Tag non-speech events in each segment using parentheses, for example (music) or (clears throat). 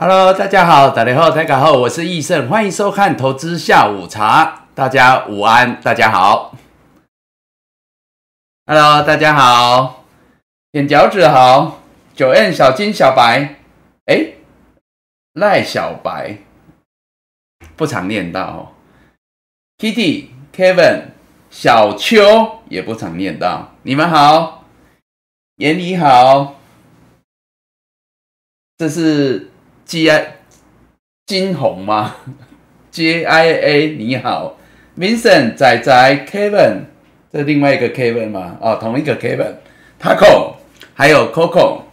Hello，大家好，打雷后，大家好，我是易胜，欢迎收看投资下午茶。大家午安，大家好。Hello，大家好，点脚趾好，九 N 小金小白，哎，赖小白不常念到，Kitty Kevin 小秋也不常念到。你们好，眼里好，这是。G I 金红吗？J I A 你好，Vincent 仔仔 Kevin 这另外一个 Kevin 吗？哦，同一个 Kevin，Taco 还有 Coco，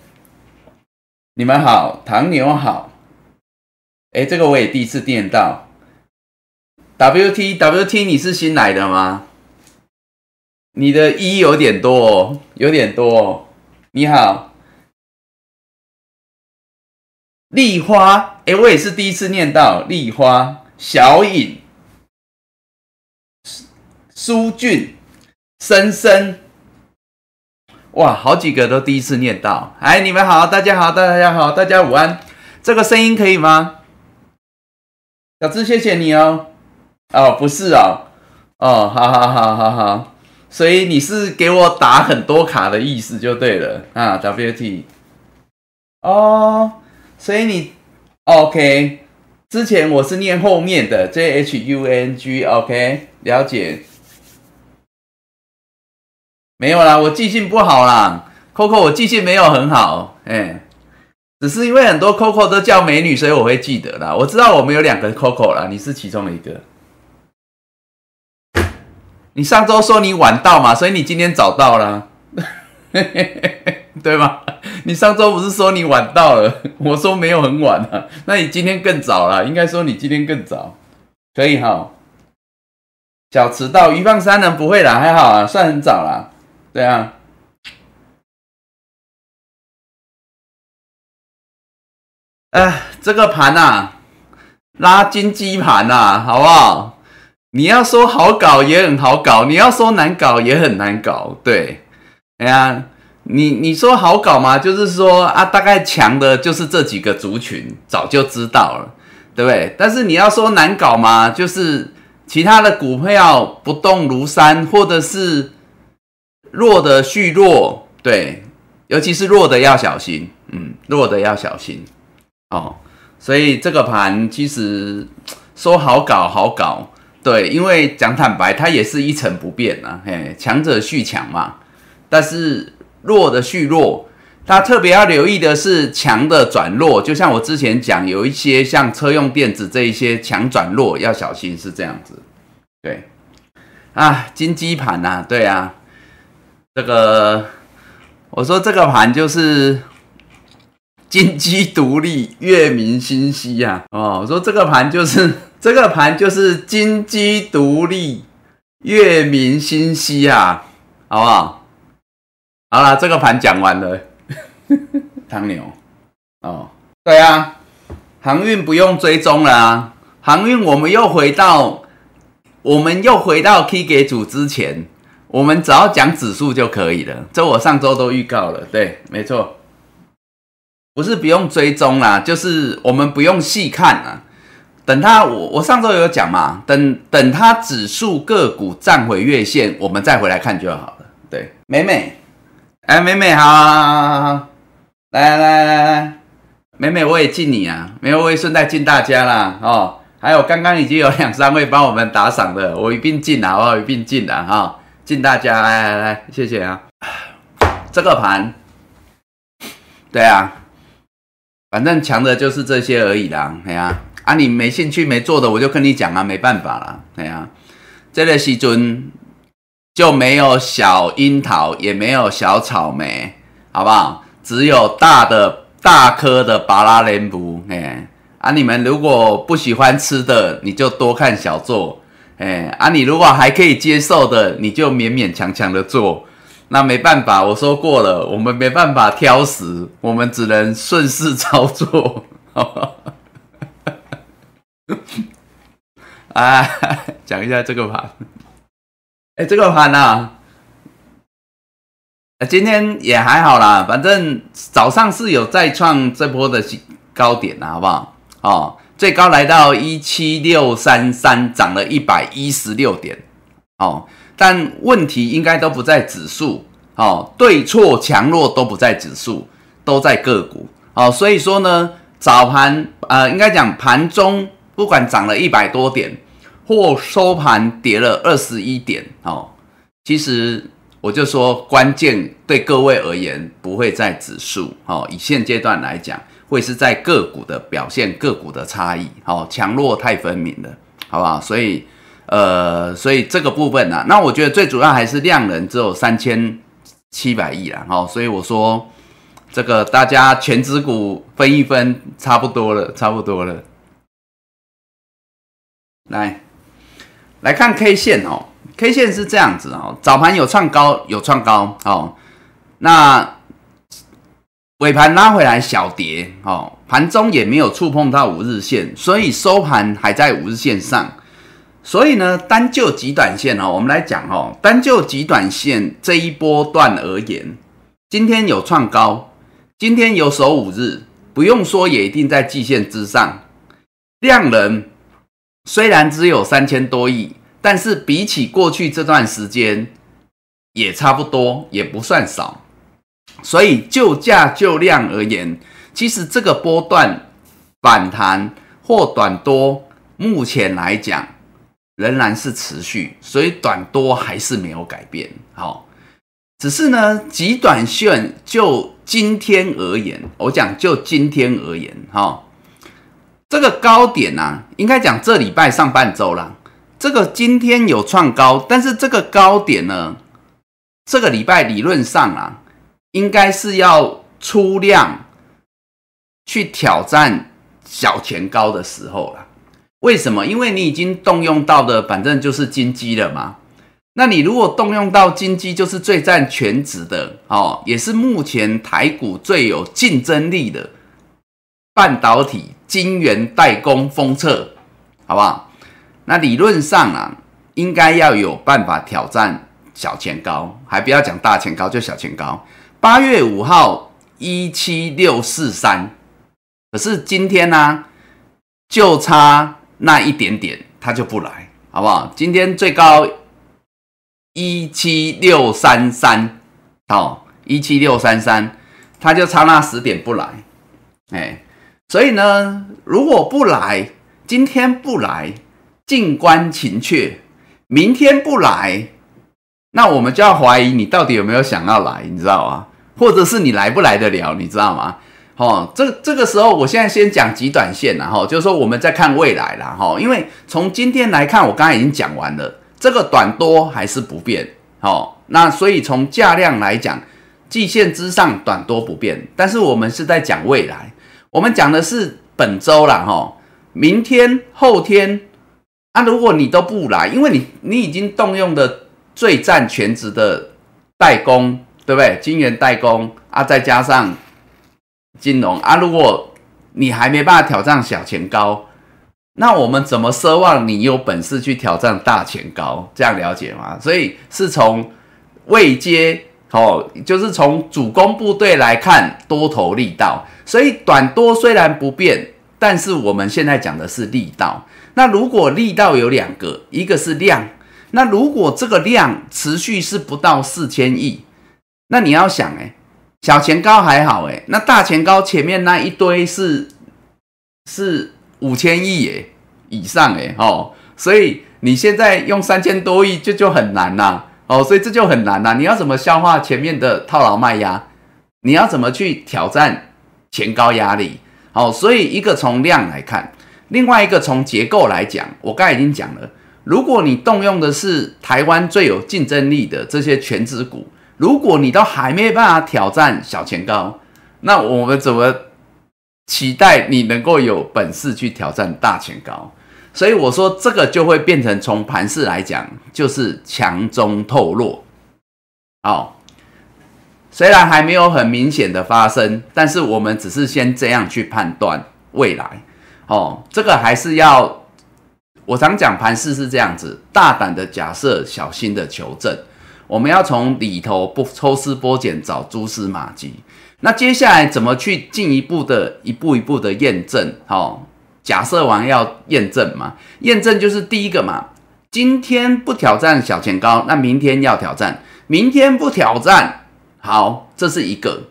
你们好，唐牛好。哎，这个我也第一次见到。W T W T 你是新来的吗？你的一有点多哦，有点多哦。你好。丽花，哎，我也是第一次念到丽花。小颖、苏俊、深深，哇，好几个都第一次念到。哎，你们好，大家好，大家好，大家午安。这个声音可以吗？小智，谢谢你哦。哦，不是哦。哦，好好好好好。所以你是给我打很多卡的意思就对了啊，W T。哦。所以你，OK，之前我是念后面的 J H U N G，OK，了解。没有啦，我记性不好啦，Coco，我记性没有很好，哎，只是因为很多 Coco 都叫美女，所以我会记得啦。我知道我们有两个 Coco 啦，你是其中的一个。你上周说你晚到嘛，所以你今天早到了，(laughs) 对吧？你上周不是说你晚到了？(laughs) 我说没有很晚啊，那你今天更早了。应该说你今天更早，可以哈。小迟到，鱼放三人不会啦，还好啊，算很早啦。对啊。哎，这个盘呐，拉金鸡盘呐，好不好？你要说好搞也很好搞，你要说难搞也很难搞。对，哎呀。你你说好搞吗？就是说啊，大概强的就是这几个族群，早就知道了，对不对？但是你要说难搞吗？就是其他的股票不动如山，或者是弱的续弱，对，尤其是弱的要小心，嗯，弱的要小心哦。所以这个盘其实说好搞好搞，对，因为讲坦白，它也是一成不变啊，嘿，强者续强嘛，但是。弱的续弱，它特别要留意的是强的转弱，就像我之前讲，有一些像车用电子这一些强转弱要小心，是这样子。对，啊，金鸡盘呐，对啊，这个我说这个盘就是金鸡独立，月明星稀呀。哦，我说这个盘就是 (laughs) 这个盘就是金鸡独立，月明星稀啊，好不好？好了，这个盘讲完了。(laughs) 唐牛，哦，对啊，航运不用追踪了啊。航运我们又回到，我们又回到 K 给组之前，我们只要讲指数就可以了。这我上周都预告了，对，没错，不是不用追踪啦，就是我们不用细看啊。等它，我我上周有讲嘛，等等它指数个股站回月线，我们再回来看就好了。对，美美。哎，美美好，好，好，好，来来来来，美美我也敬你啊，没有我也顺带敬大家啦哦。还有刚刚已经有两三位帮我们打赏的，我一并敬啊，我一并敬的哈，敬大家，来来来，谢谢啊。这个盘，对啊，反正强的就是这些而已啦，哎呀，啊你没兴趣没做的，我就跟你讲啊，没办法啦，哎呀，这个时阵。就没有小樱桃，也没有小草莓，好不好？只有大的大颗的巴拉莲布。哎，啊，你们如果不喜欢吃的，你就多看小做。哎，啊，你如果还可以接受的，你就勉勉强强的做。那没办法，我说过了，我们没办法挑食，我们只能顺势操作。(laughs) 啊，讲一下这个吧。哎，这个盘呐，今天也还好啦，反正早上是有再创这波的高点啊，好不好？哦，最高来到一七六三三，涨了一百一十六点。哦，但问题应该都不在指数，哦，对错强弱都不在指数，都在个股。哦，所以说呢，早盘呃，应该讲盘中不管涨了一百多点，或收盘跌了二十一点，哦，其实。我就说，关键对各位而言不会在指数，哦，以现阶段来讲，会是在个股的表现，个股的差异，哦，强弱太分明了，好不好？所以，呃，所以这个部分呢，那我觉得最主要还是量能只有三千七百亿啦，哦，所以我说这个大家全指股分一分，差不多了，差不多了。来，来看 K 线哦。K 线是这样子哦，早盘有创高，有创高哦，那尾盘拉回来小跌哦，盘中也没有触碰到五日线，所以收盘还在五日线上。所以呢，单就极短线哦，我们来讲哦，单就极短线这一波段而言，今天有创高，今天有守五日，不用说也一定在季线之上。量能虽然只有三千多亿。但是比起过去这段时间，也差不多，也不算少。所以就价就量而言，其实这个波段反弹或短多，目前来讲仍然是持续，所以短多还是没有改变。好，只是呢，极短线就今天而言，我讲就今天而言，哈，这个高点呢，应该讲这礼拜上半周了。这个今天有创高，但是这个高点呢，这个礼拜理论上啊，应该是要出量去挑战小前高的时候了。为什么？因为你已经动用到的，反正就是金鸡了嘛。那你如果动用到金鸡，就是最占全值的哦，也是目前台股最有竞争力的半导体晶圆代工封测，好不好？那理论上啊，应该要有办法挑战小前高，还不要讲大前高，就小前高。八月五号一七六四三，可是今天呢，就差那一点点，它就不来，好不好？今天最高一七六三三，哦，一七六三三，它就差那十点不来，哎，所以呢，如果不来，今天不来。静观情却，明天不来，那我们就要怀疑你到底有没有想要来，你知道吗？或者是你来不来得了，你知道吗？哦，这这个时候，我现在先讲极短线了哈，就是说我们在看未来了哈，因为从今天来看，我刚才已经讲完了，这个短多还是不变，好，那所以从价量来讲，季线之上短多不变，但是我们是在讲未来，我们讲的是本周了哈，明天后天。啊如果你都不来，因为你你已经动用的最占全值的代工，对不对？金元代工啊，再加上金融啊，如果你还没办法挑战小钱高，那我们怎么奢望你有本事去挑战大钱高？这样了解吗？所以是从未接哦，就是从主攻部队来看多头力道，所以短多虽然不变，但是我们现在讲的是力道。那如果力道有两个，一个是量，那如果这个量持续是不到四千亿，那你要想，哎，小前高还好，哎，那大前高前面那一堆是是五千亿，哎，以上，哎，哦，所以你现在用三千多亿就就很难呐，哦，所以这就很难呐，你要怎么消化前面的套牢卖压？你要怎么去挑战前高压力？好，所以一个从量来看。另外一个从结构来讲，我刚才已经讲了，如果你动用的是台湾最有竞争力的这些全指股，如果你都还没办法挑战小前高，那我们怎么期待你能够有本事去挑战大前高？所以我说这个就会变成从盘势来讲，就是强中透弱。好，虽然还没有很明显的发生，但是我们只是先这样去判断未来。哦，这个还是要，我常讲盘势是这样子，大胆的假设，小心的求证。我们要从里头不抽丝剥茧找蛛丝马迹。那接下来怎么去进一步的一步一步的验证？好，假设完要验证嘛，验证就是第一个嘛，今天不挑战小前高，那明天要挑战，明天不挑战，好，这是一个。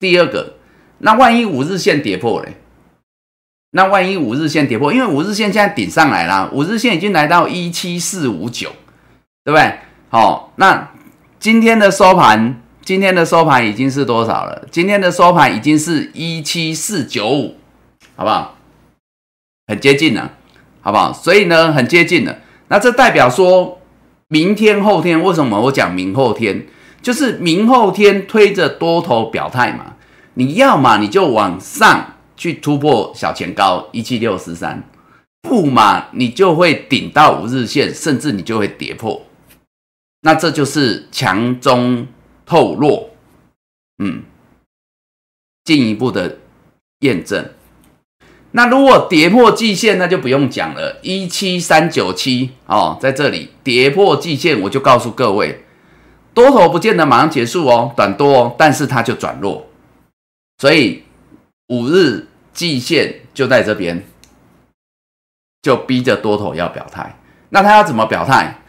第二个，那万一五日线跌破嘞？那万一五日线跌破，因为五日线现在顶上来了，五日线已经来到一七四五九，对不对？好，那今天的收盘，今天的收盘已经是多少了？今天的收盘已经是一七四九五，好不好？很接近了，好不好？所以呢，很接近了。那这代表说，明天后天为什么我讲明后天？就是明后天推着多头表态嘛，你要嘛你就往上去突破小前高一七六四三，不嘛你就会顶到五日线，甚至你就会跌破。那这就是强中透弱，嗯，进一步的验证。那如果跌破季线，那就不用讲了，一七三九七哦，在这里跌破季线，我就告诉各位。多头不见得马上结束哦，短多哦，但是它就转弱，所以五日季线就在这边，就逼着多头要表态。那他要怎么表态？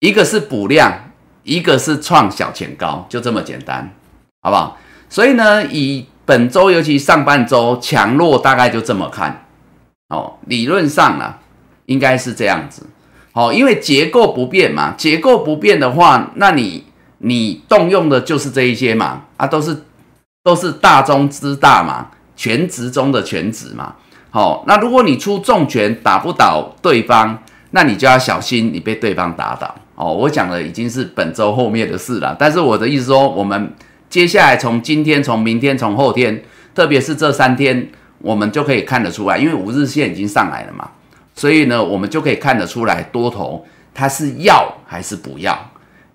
一个是补量，一个是创小前高，就这么简单，好不好？所以呢，以本周尤其上半周强弱大概就这么看哦。理论上呢，应该是这样子，好，因为结构不变嘛，结构不变的话，那你。你动用的就是这一些嘛，啊，都是都是大中之大嘛，全职中的全职嘛。好，那如果你出重拳打不倒对方，那你就要小心你被对方打倒。哦，我讲的已经是本周后面的事了，但是我的意思说，我们接下来从今天、从明天、从后天，特别是这三天，我们就可以看得出来，因为五日线已经上来了嘛，所以呢，我们就可以看得出来多头它是要还是不要，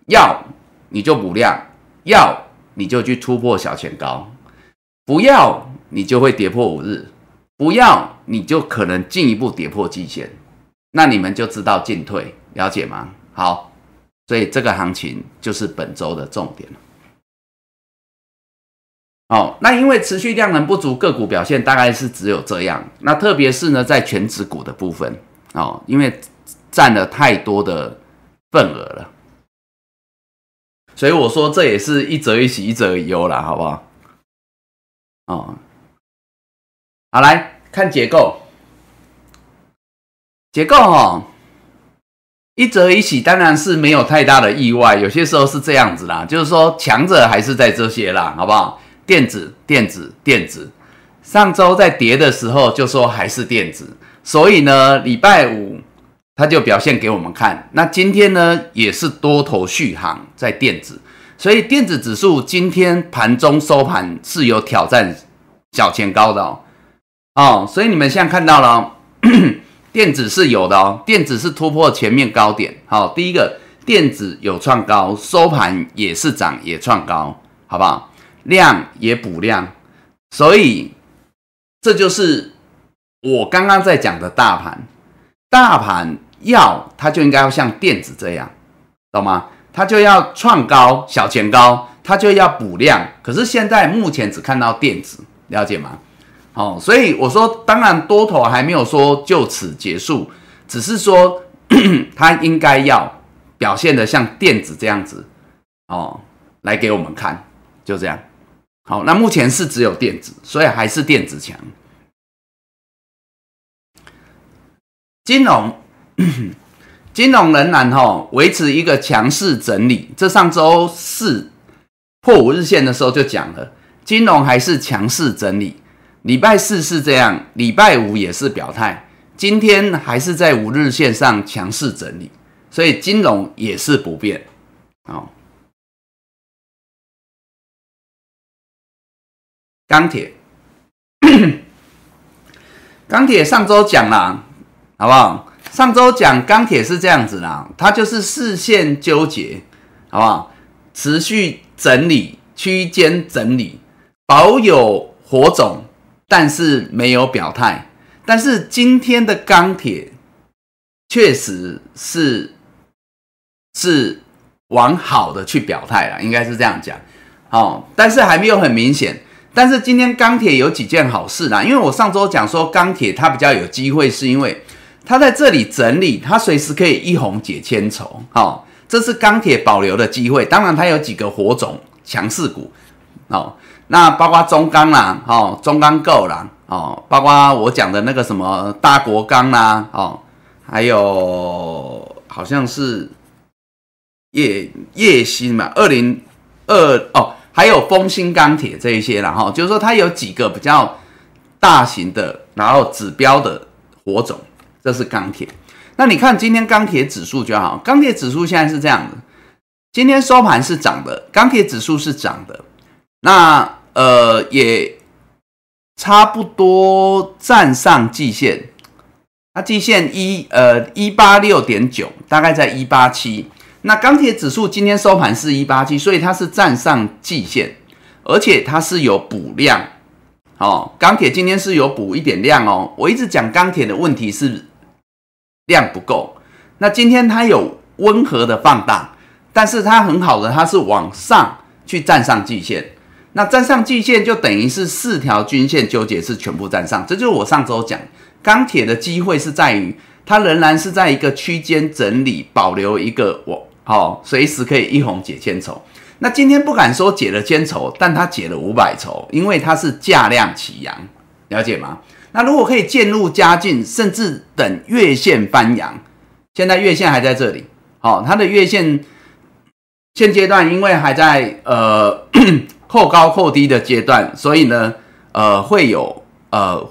要。你就补量，要你就去突破小前高，不要你就会跌破五日，不要你就可能进一步跌破季线，那你们就知道进退，了解吗？好，所以这个行情就是本周的重点。哦，那因为持续量能不足，个股表现大概是只有这样。那特别是呢，在全指股的部分哦，因为占了太多的份额了。所以我说这也是一则一喜，一则一忧了，好不好？哦，好，来看结构，结构哈，一则一喜当然是没有太大的意外，有些时候是这样子啦，就是说强者还是在这些啦，好不好？电子，电子，电子，上周在跌的时候就说还是电子，所以呢，礼拜五。它就表现给我们看，那今天呢也是多头续航在电子，所以电子指数今天盘中收盘是有挑战小前高的哦，哦，所以你们现在看到了，(clears throat) 电子是有的哦，电子是突破前面高点，好，第一个电子有创高，收盘也是涨也创高，好不好？量也补量，所以这就是我刚刚在讲的大盘，大盘。要它就应该要像电子这样，懂吗？它就要创高小前高，它就要补量。可是现在目前只看到电子，了解吗？哦，所以我说，当然多头还没有说就此结束，只是说 (clears throat) 它应该要表现的像电子这样子哦，来给我们看，就这样。好，那目前是只有电子，所以还是电子强，金融。金融仍然哈维持一个强势整理，这上周四破五日线的时候就讲了，金融还是强势整理。礼拜四是这样，礼拜五也是表态，今天还是在五日线上强势整理，所以金融也是不变。好，钢铁，(coughs) 钢铁上周讲了，好不好？上周讲钢铁是这样子啦，它就是视线纠结，好不好？持续整理，区间整理，保有火种，但是没有表态。但是今天的钢铁确实是是往好的去表态了，应该是这样讲。哦，但是还没有很明显。但是今天钢铁有几件好事啦，因为我上周讲说钢铁它比较有机会，是因为它在这里整理，它随时可以一红解千愁。好，这是钢铁保留的机会。当然，它有几个火种强势股哦，那包括中钢啦，哦，中钢构啦，哦，包括我讲的那个什么大国钢啦，哦，还有好像是叶叶鑫嘛，二零二哦。还有丰兴钢铁这一些然后就是说它有几个比较大型的，然后指标的火种，这是钢铁。那你看今天钢铁指数就好，钢铁指数现在是这样的，今天收盘是涨的，钢铁指数是涨的，那呃也差不多站上季线，它季线一呃一八六点九，大概在一八七。那钢铁指数今天收盘是一八七，所以它是站上季线，而且它是有补量，哦，钢铁今天是有补一点量哦。我一直讲钢铁的问题是量不够，那今天它有温和的放大，但是它很好的，它是往上去站上季线，那站上季线就等于是四条均线纠结是全部站上，这就是我上周讲钢铁的机会是在于它仍然是在一个区间整理，保留一个我。好，随时可以一红解千愁。那今天不敢说解了千愁，但它解了五百愁，因为它是价量齐扬，了解吗？那如果可以渐入佳境，甚至等月线翻阳，现在月线还在这里，好，它的月线现阶段因为还在呃 (clears throat) 扣高扣低的阶段，所以呢，呃，会有呃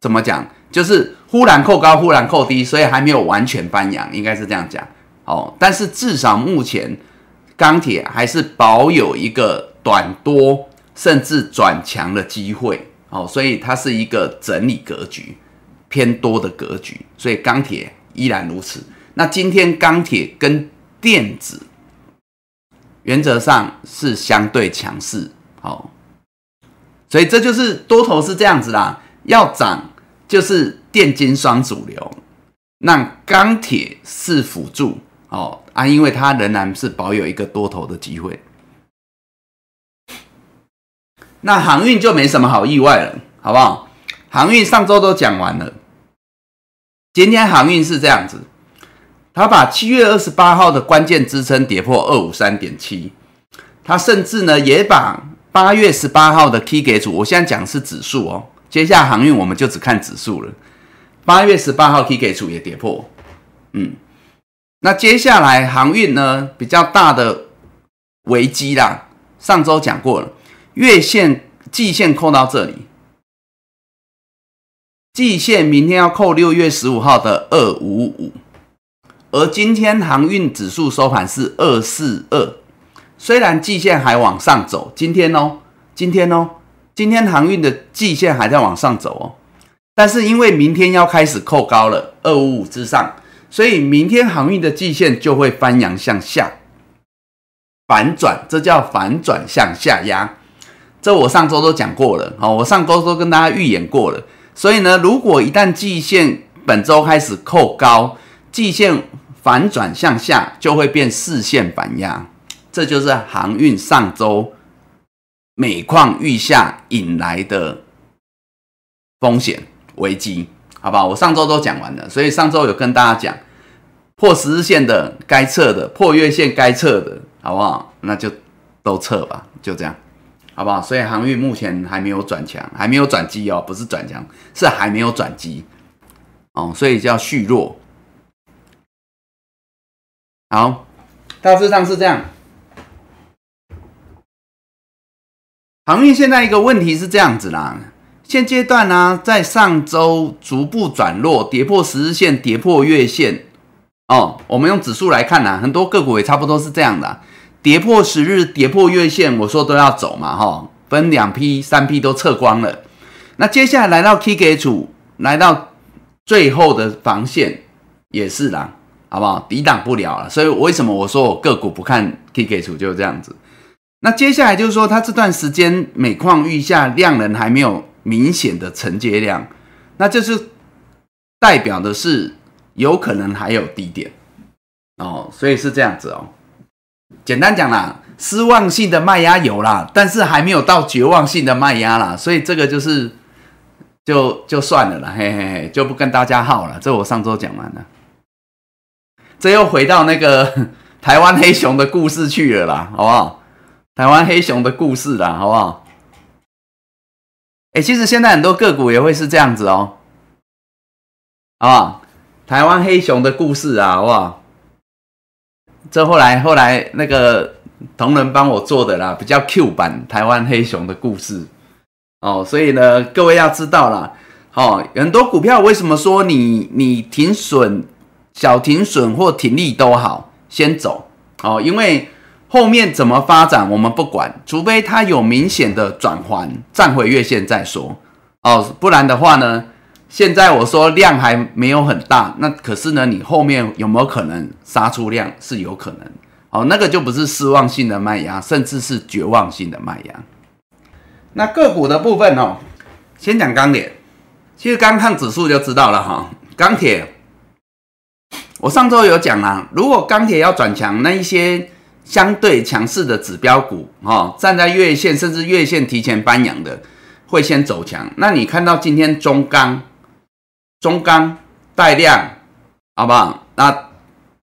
怎么讲，就是忽然扣高，忽然扣低，所以还没有完全翻阳，应该是这样讲。哦，但是至少目前钢铁还是保有一个短多甚至转强的机会，哦，所以它是一个整理格局偏多的格局，所以钢铁依然如此。那今天钢铁跟电子原则上是相对强势，好，所以这就是多头是这样子啦，要涨就是电金双主流，那钢铁是辅助。哦啊，因为它仍然是保有一个多头的机会。那航运就没什么好意外了，好不好？航运上周都讲完了，今天航运是这样子，它把七月二十八号的关键支撑跌破二五三点七，它甚至呢也把八月十八号的 K 给主，我现在讲是指数哦，接下来航运我们就只看指数了。八月十八号 K 给主也跌破，嗯。那接下来航运呢比较大的危机啦，上周讲过了，月线、季线扣到这里，季线明天要扣六月十五号的二五五，而今天航运指数收盘是二四二，虽然季线还往上走，今天哦，今天哦，今天航运的季线还在往上走哦，但是因为明天要开始扣高了，二五五之上。所以明天航运的季线就会翻阳向下反转，这叫反转向下压。这我上周都讲过了，好，我上周都跟大家预演过了。所以呢，如果一旦季线本周开始扣高，季线反转向下，就会变四线反压，这就是航运上周每况愈下引来的风险危机。好吧，我上周都讲完了，所以上周有跟大家讲破十日线的该撤的，破月线该撤的，好不好？那就都撤吧，就这样，好不好？所以航运目前还没有转强，还没有转机哦，不是转强，是还没有转机哦，所以叫续弱。好，大致上是这样。航运现在一个问题是这样子啦。现阶段呢，在上周逐步转弱，跌破十日线，跌破月线。哦，我们用指数来看呢，很多个股也差不多是这样的，跌破十日，跌破月线，我说都要走嘛，哈，分两批、三批都撤光了。那接下来来到 K 给主，来到最后的防线也是啦，好不好？抵挡不了了。所以为什么我说我个股不看 K 给主就是这样子？那接下来就是说，它这段时间每况愈下，量能还没有。明显的承接量，那就是代表的是有可能还有低点哦，所以是这样子哦。简单讲啦，失望性的卖压有啦，但是还没有到绝望性的卖压啦，所以这个就是就就算了啦，嘿嘿嘿，就不跟大家耗了。这我上周讲完了，这又回到那个 (laughs) 台湾黑熊的故事去了啦，好不好？台湾黑熊的故事啦，好不好？哎，其实现在很多个股也会是这样子哦，啊？台湾黑熊的故事啊，好不好？这后来后来那个同仁帮我做的啦，比较 Q 版台湾黑熊的故事哦，所以呢，各位要知道啦，哦，很多股票为什么说你你停损、小停损或停利都好，先走哦，因为后面怎么发展我们不管，除非它有明显的转环站回月线再说哦，不然的话呢？现在我说量还没有很大，那可是呢，你后面有没有可能杀出量是有可能哦，那个就不是失望性的卖压，甚至是绝望性的卖压。那个股的部分哦，先讲钢铁，其实刚看指数就知道了哈。钢铁，我上周有讲啊，如果钢铁要转强，那一些相对强势的指标股哦，站在月线甚至月线提前翻阳的，会先走强。那你看到今天中钢？中钢带量，好不好？那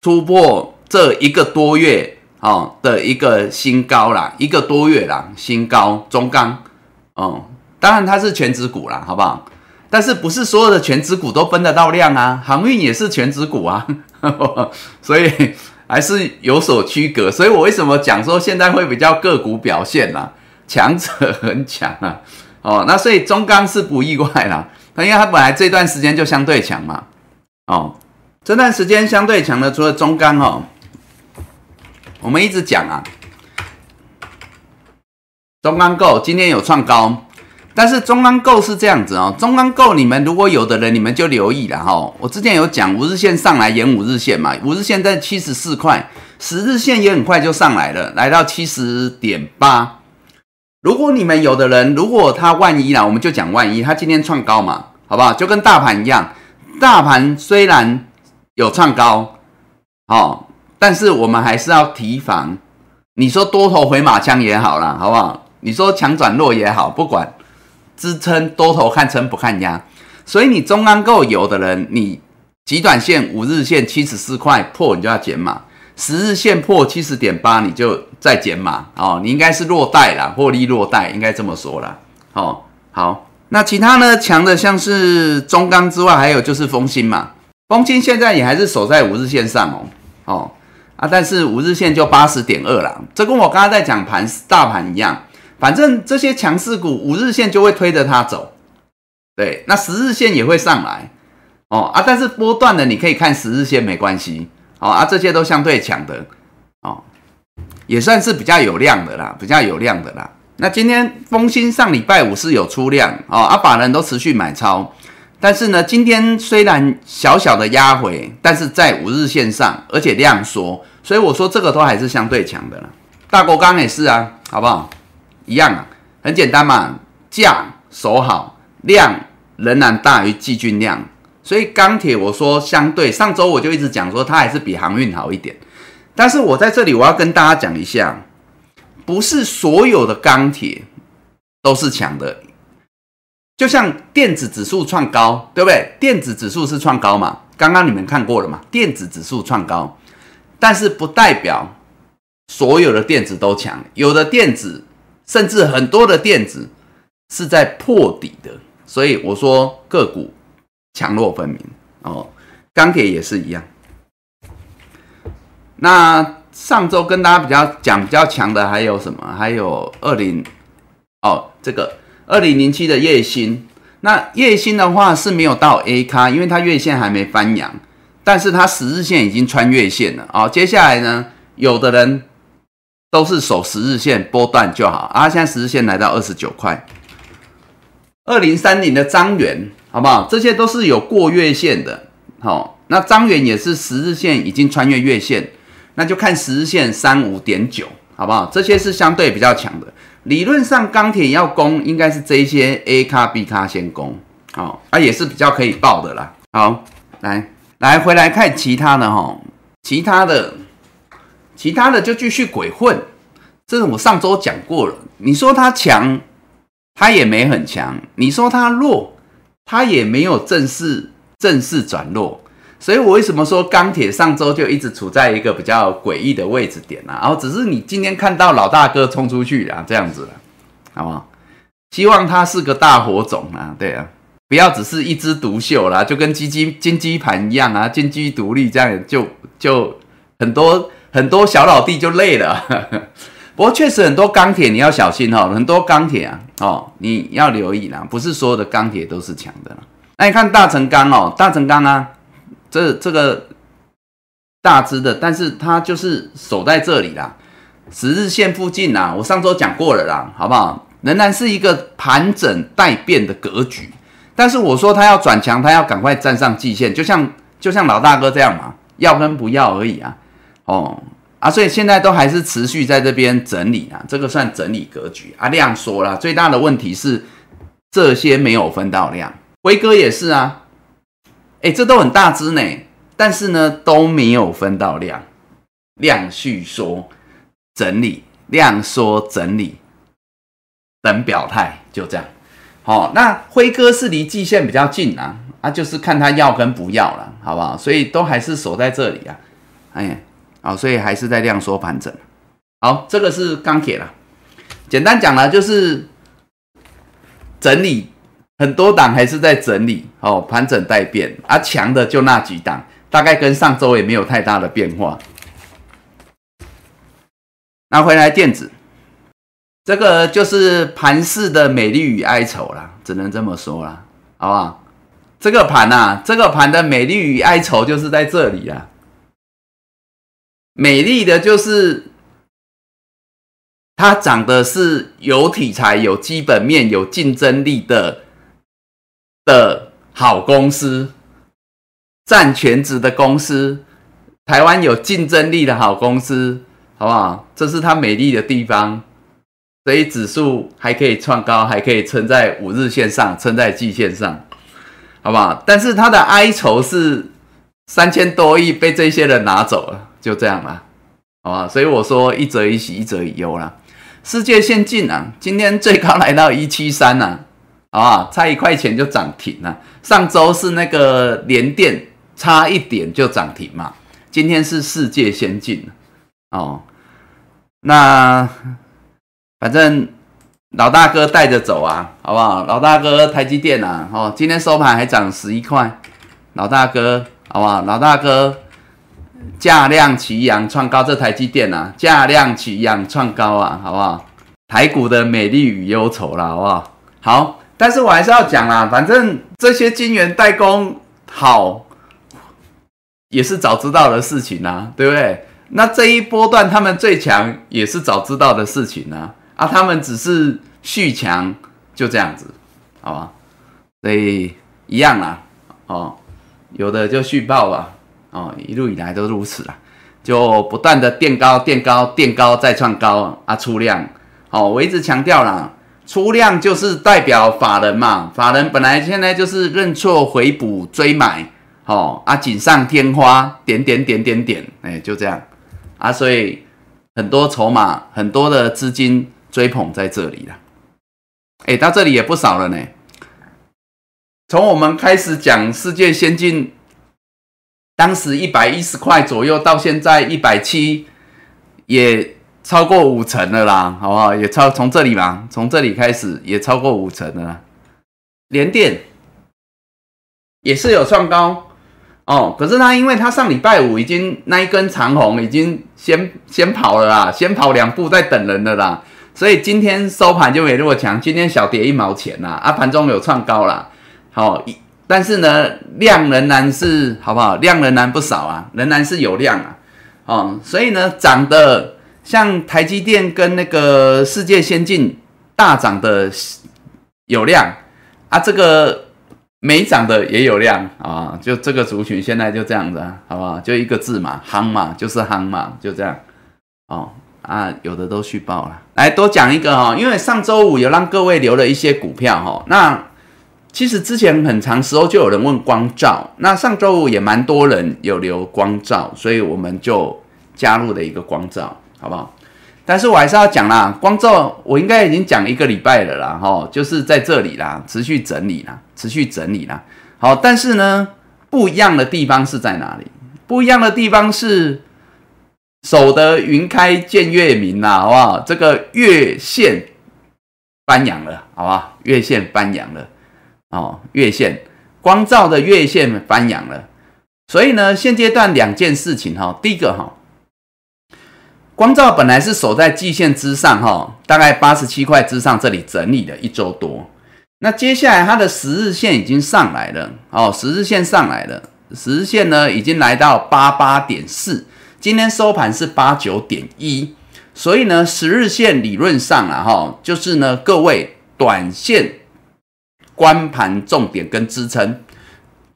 突破这一个多月哦的一个新高啦，一个多月啦新高。中钢哦，当然它是全指股啦，好不好？但是不是所有的全指股都分得到量啊？航运也是全指股啊，(laughs) 所以还是有所区隔。所以我为什么讲说现在会比较个股表现啦，强者很强啊。哦，那所以中钢是不意外啦。那因为它本来这段时间就相对强嘛，哦，这段时间相对强的除了中钢哦，我们一直讲啊，中钢构今天有创高，但是中钢构是这样子哦，中钢构你们如果有的人你们就留意了哈，我之前有讲五日线上来沿五日线嘛，五日线在七十四块，十日线也很快就上来了，来到七十点八。如果你们有的人，如果他万一啦，我们就讲万一，他今天创高嘛，好不好？就跟大盘一样，大盘虽然有创高，哦，但是我们还是要提防。你说多头回马枪也好啦，好不好？你说强转弱也好，不管支撑多头看撑不看压，所以你中钢够有的人，你极短线五日线七十四块破，你就要减码。十日线破七十点八，你就再减码哦。你应该是落袋啦，获利落袋，应该这么说啦。哦，好，那其他呢？强的像是中钢之外，还有就是丰鑫嘛。丰鑫现在也还是守在五日线上哦。哦啊，但是五日线就八十点二了。这跟我刚刚在讲盘大盘一样，反正这些强势股五日线就会推着它走。对，那十日线也会上来。哦啊，但是波段的你可以看十日线没关系。哦啊，这些都相对强的，哦，也算是比较有量的啦，比较有量的啦。那今天丰兴上礼拜五是有出量，哦，啊，法人都持续买超，但是呢，今天虽然小小的压回，但是在五日线上，而且量缩，所以我说这个都还是相对强的啦。大国钢也是啊，好不好？一样啊，很简单嘛，价守好，量仍然大于季均量。所以钢铁，我说相对上周我就一直讲说它还是比航运好一点，但是我在这里我要跟大家讲一下，不是所有的钢铁都是强的，就像电子指数创高，对不对？电子指数是创高嘛？刚刚你们看过了嘛？电子指数创高，但是不代表所有的电子都强，有的电子甚至很多的电子是在破底的，所以我说个股。强弱分明哦，钢铁也是一样。那上周跟大家比较讲比较强的还有什么？还有二零哦，这个二零零七的叶星。那叶星的话是没有到 A 咖，因为它月线还没翻阳，但是它十日线已经穿月线了哦。接下来呢，有的人都是守十日线波段就好啊。现在十日线来到二十九块。二零三零的张元。好不好？这些都是有过月线的，好，那张元也是十日线已经穿越月线，那就看十日线三五点九，好不好？这些是相对比较强的。理论上钢铁要攻，应该是这些 A 卡 B 卡先攻，好，啊也是比较可以报的啦。好，来来回来看其他的哈，其他的其他的就继续鬼混。这是我上周讲过了。你说它强，它也没很强；你说它弱，它也没有正式正式转弱。所以我为什么说钢铁上周就一直处在一个比较诡异的位置点呢？然后只是你今天看到老大哥冲出去啊，这样子了，好不好？希望他是个大火种啊，对啊，不要只是一枝独秀啦，就跟基金金鸡盘一样啊，金鸡独立这样就就很多很多小老弟就累了。(laughs) 不过确实很多钢铁你要小心哦，很多钢铁啊哦你要留意啦，不是所有的钢铁都是强的。那你看大成钢哦，大成钢啊。这这个大只的，但是它就是守在这里啦，十日线附近啦。我上周讲过了啦，好不好？仍然是一个盘整待变的格局。但是我说它要转强，它要赶快站上季线，就像就像老大哥这样嘛，要跟不要而已啊。哦啊，所以现在都还是持续在这边整理啊，这个算整理格局啊。量缩了，最大的问题是这些没有分到量，辉哥也是啊。哎，这都很大只呢，但是呢都没有分到量，量续缩整理，量缩整理，等表态就这样。好，那辉哥是离季线比较近啊，啊就是看他要跟不要了，好不好？所以都还是守在这里啊。哎呀，好，所以还是在量缩盘整。好，这个是钢铁了，简单讲呢就是整理。很多档还是在整理哦，盘整待变，啊，强的就那几档，大概跟上周也没有太大的变化。拿回来电子，这个就是盘市的美丽与哀愁啦，只能这么说啦，好不好？这个盘呐，这个盘的美丽与哀愁就是在这里啊。美丽的就是它涨的是有题材、有基本面、有竞争力的。的好公司，占全职的公司，台湾有竞争力的好公司，好不好？这是它美丽的地方，所以指数还可以创高，还可以撑在五日线上，撑在季线上，好不好？但是它的哀愁是三千多亿被这些人拿走了，就这样了，好吧？所以我说一则一喜，一则一忧啦。世界先进啊，今天最高来到一七三呐。啊，差一块钱就涨停了。上周是那个联电差一点就涨停嘛，今天是世界先进哦。那反正老大哥带着走啊，好不好？老大哥台积电啊，哦，今天收盘还涨十一块。老大哥，好不好？老大哥价量齐扬创高，这台积电啊，价量齐扬创高啊，好不好？台股的美丽与忧愁了，好不好？好。但是我还是要讲啦，反正这些晶圆代工好，也是早知道的事情啊，对不对？那这一波段他们最强也是早知道的事情啊，啊，他们只是续强，就这样子，好吧？所以一样啦，哦，有的就续报吧，哦，一路以来都如此啦，就不断的垫高、垫高、垫高再创高啊，出量，哦，我一直强调啦。出量就是代表法人嘛，法人本来现在就是认错回补追买，哦啊锦上添花，点点点点点，哎就这样啊，所以很多筹码很多的资金追捧在这里了，哎到这里也不少了呢。从我们开始讲世界先进，当时一百一十块左右，到现在一百七，也。超过五成了啦，好不好？也超从这里嘛，从这里开始也超过五成了。连电也是有创高哦，可是它因为它上礼拜五已经那一根长红已经先先跑了啦，先跑两步在等人了啦，所以今天收盘就没那么强，今天小跌一毛钱啦，啊，盘中有创高啦，好一，但是呢量仍然是好不好？量仍然不少啊，仍然是有量啊，哦，所以呢涨的。像台积电跟那个世界先进大涨的有量啊，这个没涨的也有量啊，就这个族群现在就这样子啊，好不好？就一个字嘛，夯嘛，就是夯嘛，就这样哦啊，有的都续报了。来多讲一个哈，因为上周五有让各位留了一些股票哈，那其实之前很长时候就有人问光照，那上周五也蛮多人有留光照，所以我们就。加入了一个光照，好不好？但是我还是要讲啦，光照我应该已经讲一个礼拜了啦，哈，就是在这里啦，持续整理啦，持续整理啦。好，但是呢，不一样的地方是在哪里？不一样的地方是守得云开见月明啦，好不好？这个月线翻阳了，好不好？月线翻阳了，哦，月线光照的月线翻阳了，所以呢，现阶段两件事情哈，第一个哈。光照本来是守在季线之上，哈，大概八十七块之上，这里整理了一周多。那接下来它的十日线已经上来了，哦，十日线上来了，十日线呢已经来到八八点四，今天收盘是八九点一，所以呢，十日线理论上啊，哈，就是呢，各位短线关盘重点跟支撑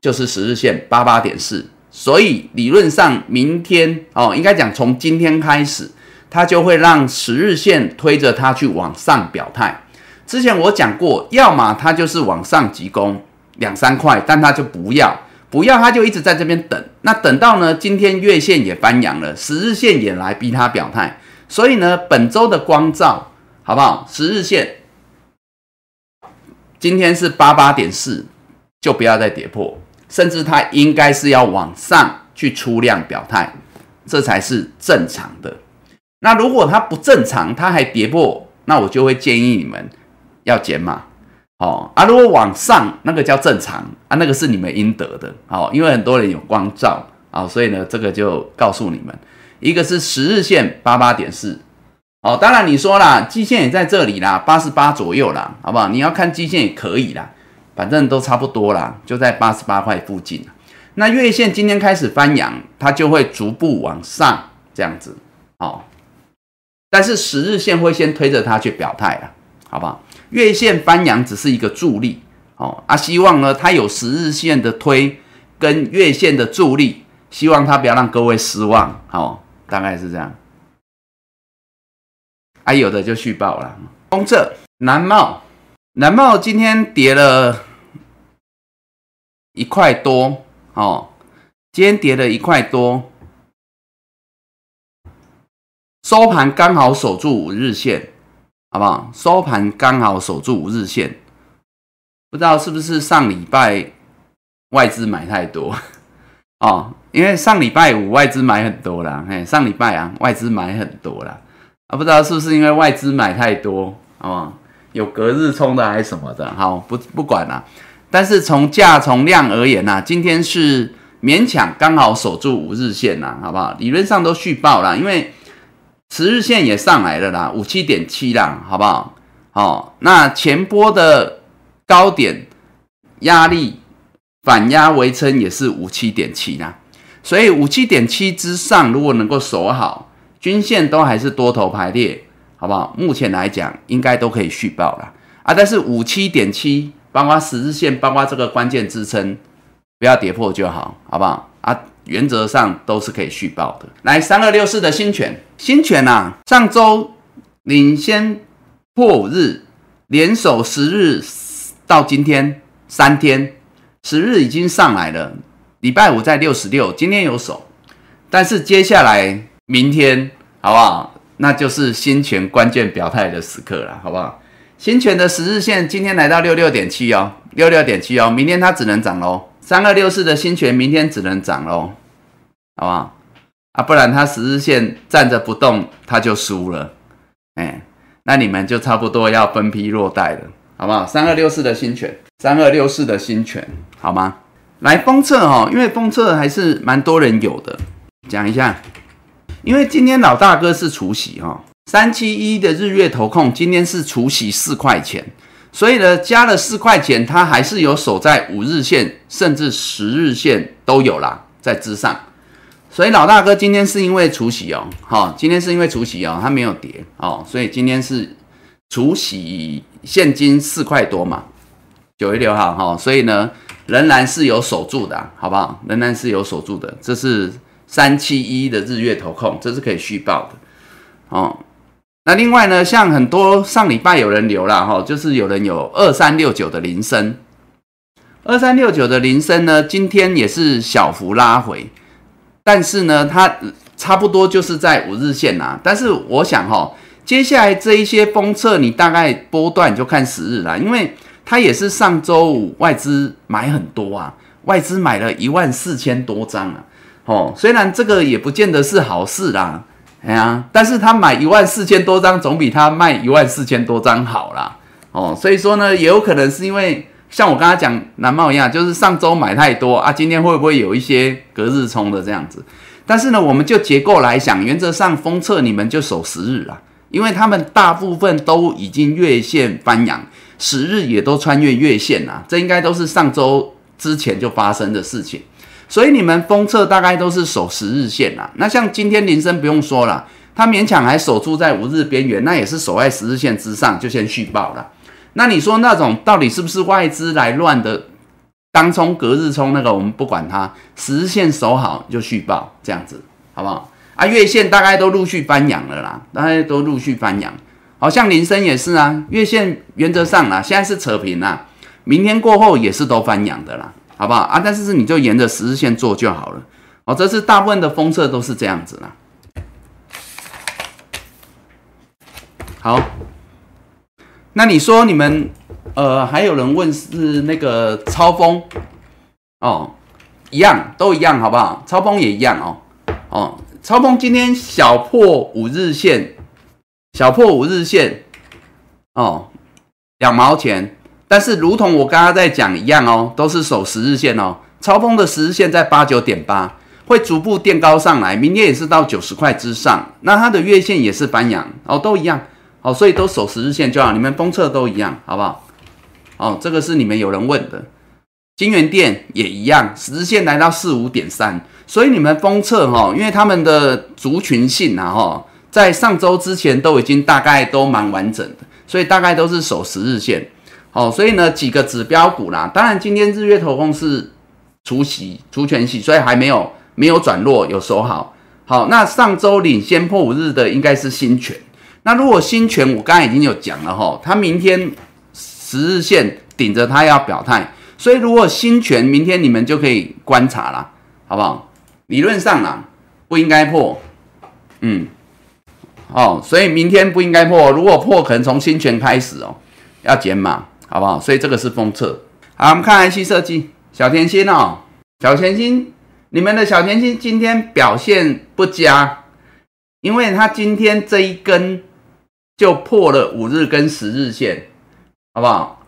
就是十日线八八点四。所以理论上，明天哦，应该讲从今天开始，它就会让十日线推着它去往上表态。之前我讲过，要么它就是往上急攻两三块，但它就不要，不要它就一直在这边等。那等到呢，今天月线也翻阳了，十日线也来逼它表态。所以呢，本周的光照好不好？十日线今天是八八点四，就不要再跌破。甚至它应该是要往上去出量表态，这才是正常的。那如果它不正常，它还跌破，那我就会建议你们要减码。哦啊，如果往上那个叫正常啊，那个是你们应得的。哦，因为很多人有光照啊，所以呢，这个就告诉你们，一个是十日线八八点四。哦，当然你说啦，季线也在这里啦，八十八左右啦，好不好？你要看季线也可以啦。反正都差不多啦，就在八十八块附近。那月线今天开始翻阳，它就会逐步往上这样子哦。但是十日线会先推着它去表态了，好不好？月线翻阳只是一个助力哦。啊，希望呢它有十日线的推跟月线的助力，希望它不要让各位失望哦。大概是这样。啊，有的就续报了。红色南茂。南茂今天跌了一块多哦，今天跌了一块多，收盘刚好守住五日线，好不好？收盘刚好守住五日线，不知道是不是上礼拜外资买太多哦？因为上礼拜五外资买很多啦，嘿，上礼拜啊外资买很多啦，不知道是不是因为外资买太多，哦？有隔日冲的还是什么的，好不不管了。但是从价从量而言呐，今天是勉强刚好守住五日线呐，好不好？理论上都续报了，因为十日线也上来了啦，五七点七啦，好不好？好，那前波的高点压力反压围撑也是五七点七啦，所以五七点七之上如果能够守好，均线都还是多头排列。好不好？目前来讲，应该都可以续报了啊！但是五七点七，包括十日线，包括这个关键支撑，不要跌破就好，好不好？啊，原则上都是可以续报的。来，三二六四的新权，新权呐，上周领先破五日，连守十日到今天三天，十日已经上来了，礼拜五在六十六，今天有守，但是接下来明天好不好？那就是新权关键表态的时刻了，好不好？新权的十日线今天来到六六点七哦，六六点七哦，明天它只能涨喽。三二六四的新权明天只能涨喽，好不好？啊，不然它十日线站着不动，它就输了。哎，那你们就差不多要分批落袋了，好不好？三二六四的新权，三二六四的新权，好吗？来封测哦，因为封测还是蛮多人有的，讲一下。因为今天老大哥是除夕哈，三七一的日月投控今天是除夕四块钱，所以呢加了四块钱，它还是有守在五日线甚至十日线都有啦，在之上。所以老大哥今天是因为除夕哦，好，今天是因为除夕哦，它没有跌哦，所以今天是除夕现金四块多嘛，九月六号哈，所以呢仍然是有守住的，好不好？仍然是有守住的，这是。三七一的日月投控，这是可以续报的哦。那另外呢，像很多上礼拜有人留了哈，就是有人有二三六九的铃声，二三六九的铃声呢，今天也是小幅拉回，但是呢，它差不多就是在五日线啦。但是我想哈，接下来这一些封测，你大概波段就看十日啦，因为它也是上周五外资买很多啊，外资买了一万四千多张啊。哦，虽然这个也不见得是好事啦，哎呀，但是他买一万四千多张，总比他卖一万四千多张好啦。哦，所以说呢，也有可能是因为。像我刚才讲南茂一样，就是上周买太多啊，今天会不会有一些隔日冲的这样子？但是呢，我们就结构来想，原则上封测你们就守十日了，因为他们大部分都已经月线翻阳，十日也都穿越月线啦，这应该都是上周之前就发生的事情。所以你们封测大概都是守十日线啦。那像今天林森不用说了，他勉强还守住在五日边缘，那也是守在十日线之上，就先续报了。那你说那种到底是不是外资来乱的？当冲、隔日冲那个，我们不管它，十日线守好就续报，这样子好不好？啊，月线大概都陆续翻阳了啦，大概都陆续翻阳。好像林森也是啊，月线原则上啦，现在是扯平啦，明天过后也是都翻阳的啦，好不好？啊，但是是你就沿着十日线做就好了。哦，这是大部分的封测都是这样子啦。好。那你说你们，呃，还有人问是那个超风，哦，一样都一样，好不好？超风也一样哦，哦，超风今天小破五日线，小破五日线，哦，两毛钱，但是如同我刚刚在讲一样哦，都是守十日线哦，超风的十日线在八九点八，会逐步垫高上来，明天也是到九十块之上，那它的月线也是翻阳，哦，都一样。哦，所以都守十日线就好，你们封测都一样，好不好？哦，这个是你们有人问的，金源店也一样，十日线来到四五点三，所以你们封测哈，因为他们的族群性啊哈，在上周之前都已经大概都蛮完整的，所以大概都是守十日线。哦，所以呢几个指标股啦，当然今天日月投控是除息除权息，所以还没有没有转弱，有守好。好，那上周领先破五日的应该是新权。那如果新权，我刚才已经有讲了哈，他明天十日线顶着他要表态，所以如果新权明天你们就可以观察了，好不好？理论上啊，不应该破，嗯，哦，所以明天不应该破，如果破，可能从新权开始哦，要减码，好不好？所以这个是封测。好，我们看 IC 设计，小甜心哦，小甜心，你们的小甜心今天表现不佳，因为它今天这一根。就破了五日跟十日线，好不好？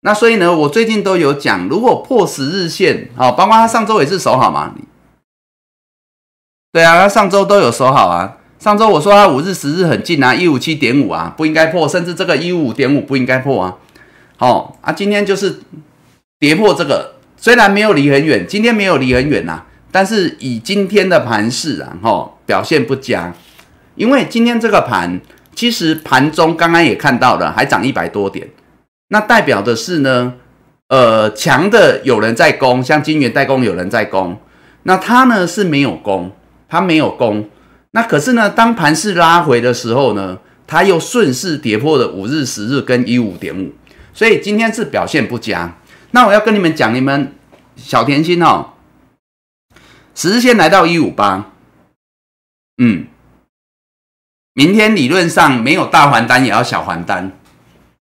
那所以呢，我最近都有讲，如果破十日线，好，包括他上周也是守好嘛。对啊，他上周都有守好啊。上周我说他五日、十日很近啊，一五七点五啊，不应该破，甚至这个一五五点五不应该破啊。好啊，今天就是跌破这个，虽然没有离很远，今天没有离很远呐，但是以今天的盘势啊，吼，表现不佳，因为今天这个盘。其实盘中刚刚也看到了，还涨一百多点，那代表的是呢，呃，强的有人在攻，像金元代工有人在攻，那它呢是没有攻，它没有攻，那可是呢，当盘势拉回的时候呢，它又顺势跌破了五日、十日跟一五点五，所以今天是表现不佳。那我要跟你们讲，你们小甜心哦，十日线来到一五八，嗯。明天理论上没有大还单也要小还单，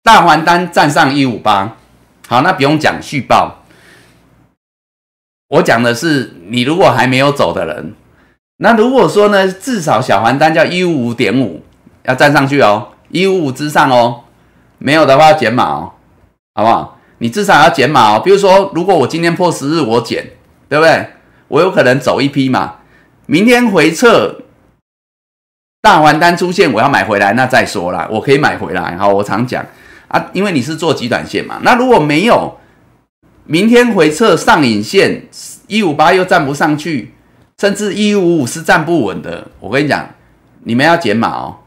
大还单站上一五八，好，那不用讲续报。我讲的是你如果还没有走的人，那如果说呢，至少小还单叫一五五点五，要站上去哦，一五五之上哦，没有的话减码哦，好不好？你至少要减码哦。比如说，如果我今天破十日，我减，对不对？我有可能走一批嘛，明天回撤。大还单出现，我要买回来，那再说啦，我可以买回来。好，我常讲啊，因为你是做极短线嘛。那如果没有，明天回撤上影线一五八又站不上去，甚至一五五是站不稳的。我跟你讲，你们要减码哦。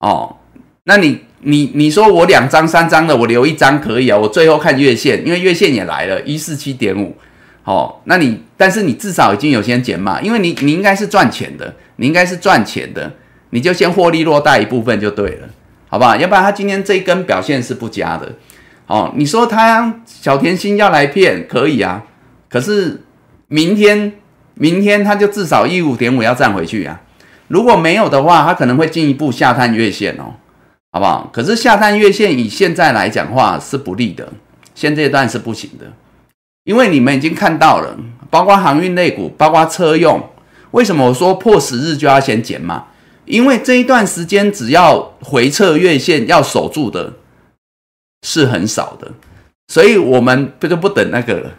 哦，那你你你说我两张三张的，我留一张可以啊。我最后看月线，因为月线也来了，一四七点五。哦，那你但是你至少已经有先减码，因为你你应该是赚钱的，你应该是赚钱的。你就先获利落袋一部分就对了，好不好？要不然他今天这一根表现是不佳的。哦，你说他小甜心要来骗可以啊，可是明天明天他就至少一五点五要站回去啊。如果没有的话，他可能会进一步下探月线哦，好不好？可是下探月线以现在来讲话是不利的，现阶段是不行的，因为你们已经看到了，包括航运类股，包括车用，为什么我说破十日就要先减码？因为这一段时间只要回撤月线要守住的是很少的，所以我们不就不等那个了，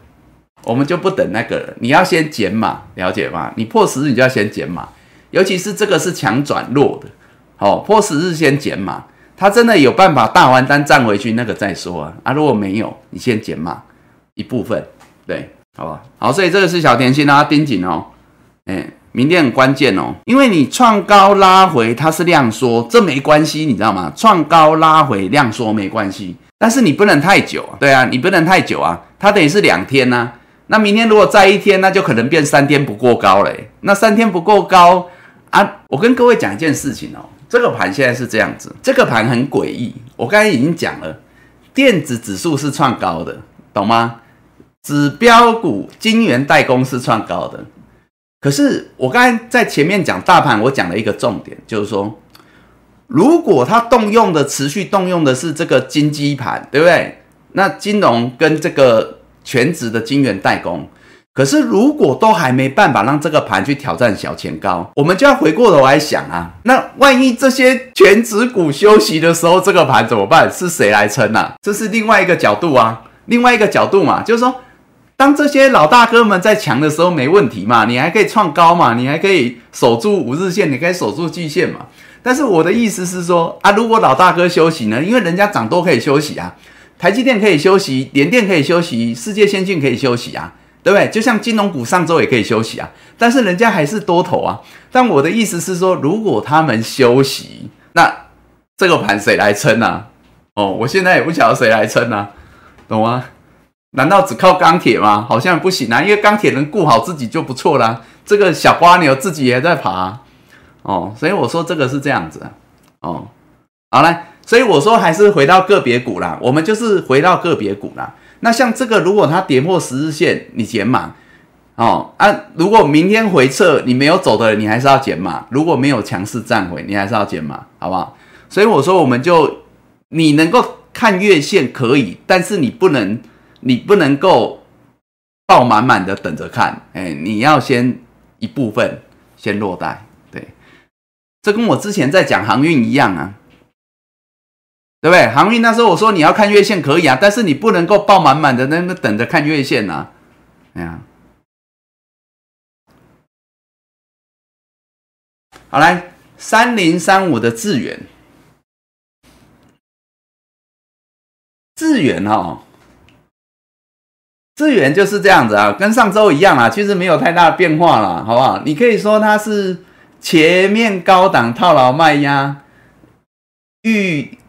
我们就不等那个了，你要先减码，了解吗？你破十日你就要先减码。尤其是这个是强转弱的，好破十日先减码，它真的有办法大完单站回去，那个再说啊啊！如果没有，你先减码一部分，对，好吧？好，所以这个是小甜心啊，盯紧哦，哎，明天很关键哦，因为你创高拉回它是量缩，这没关系，你知道吗？创高拉回量缩没关系，但是你不能太久，对啊，你不能太久啊，它等于是两天呐，那明天如果再一天，那就可能变三天不过高嘞，那三天不够高。啊，我跟各位讲一件事情哦，这个盘现在是这样子，这个盘很诡异。我刚才已经讲了，电子指数是创高的，懂吗？指标股金圆代工是创高的，可是我刚才在前面讲大盘，我讲了一个重点，就是说，如果它动用的持续动用的是这个金基盘，对不对？那金融跟这个全职的金圆代工。可是，如果都还没办法让这个盘去挑战小前高，我们就要回过头来想啊，那万一这些全指股休息的时候，这个盘怎么办？是谁来撑啊？这是另外一个角度啊，另外一个角度嘛，就是说，当这些老大哥们在强的时候没问题嘛，你还可以创高嘛，你还可以守住五日线，你可以守住季线嘛。但是我的意思是说啊，如果老大哥休息呢？因为人家涨多可以休息啊，台积电可以休息，联电可以休息，世界先进可以休息啊。对不对？就像金融股上周也可以休息啊，但是人家还是多头啊。但我的意思是说，如果他们休息，那这个盘谁来撑呢？哦，我现在也不晓得谁来撑呢，懂吗？难道只靠钢铁吗？好像不行啊，因为钢铁能顾好自己就不错啦。这个小瓜牛自己也在爬哦，所以我说这个是这样子哦。好嘞，所以我说还是回到个别股啦，我们就是回到个别股啦。那像这个，如果它跌破十日线，你减码哦啊。如果明天回撤你没有走的，你还是要减码。如果没有强势站回，你还是要减码，好不好？所以我说，我们就你能够看月线可以，但是你不能，你不能够爆满满的等着看。哎，你要先一部分先落袋，对。这跟我之前在讲航运一样啊。对不对？航运那时候我说你要看月线可以啊，但是你不能够抱满满的那那等着看月线呐。哎呀，好来三零三五的智远，智远哦，智远就是这样子啊，跟上周一样啊，其实没有太大的变化了，好不好？你可以说它是前面高档套牢卖压预。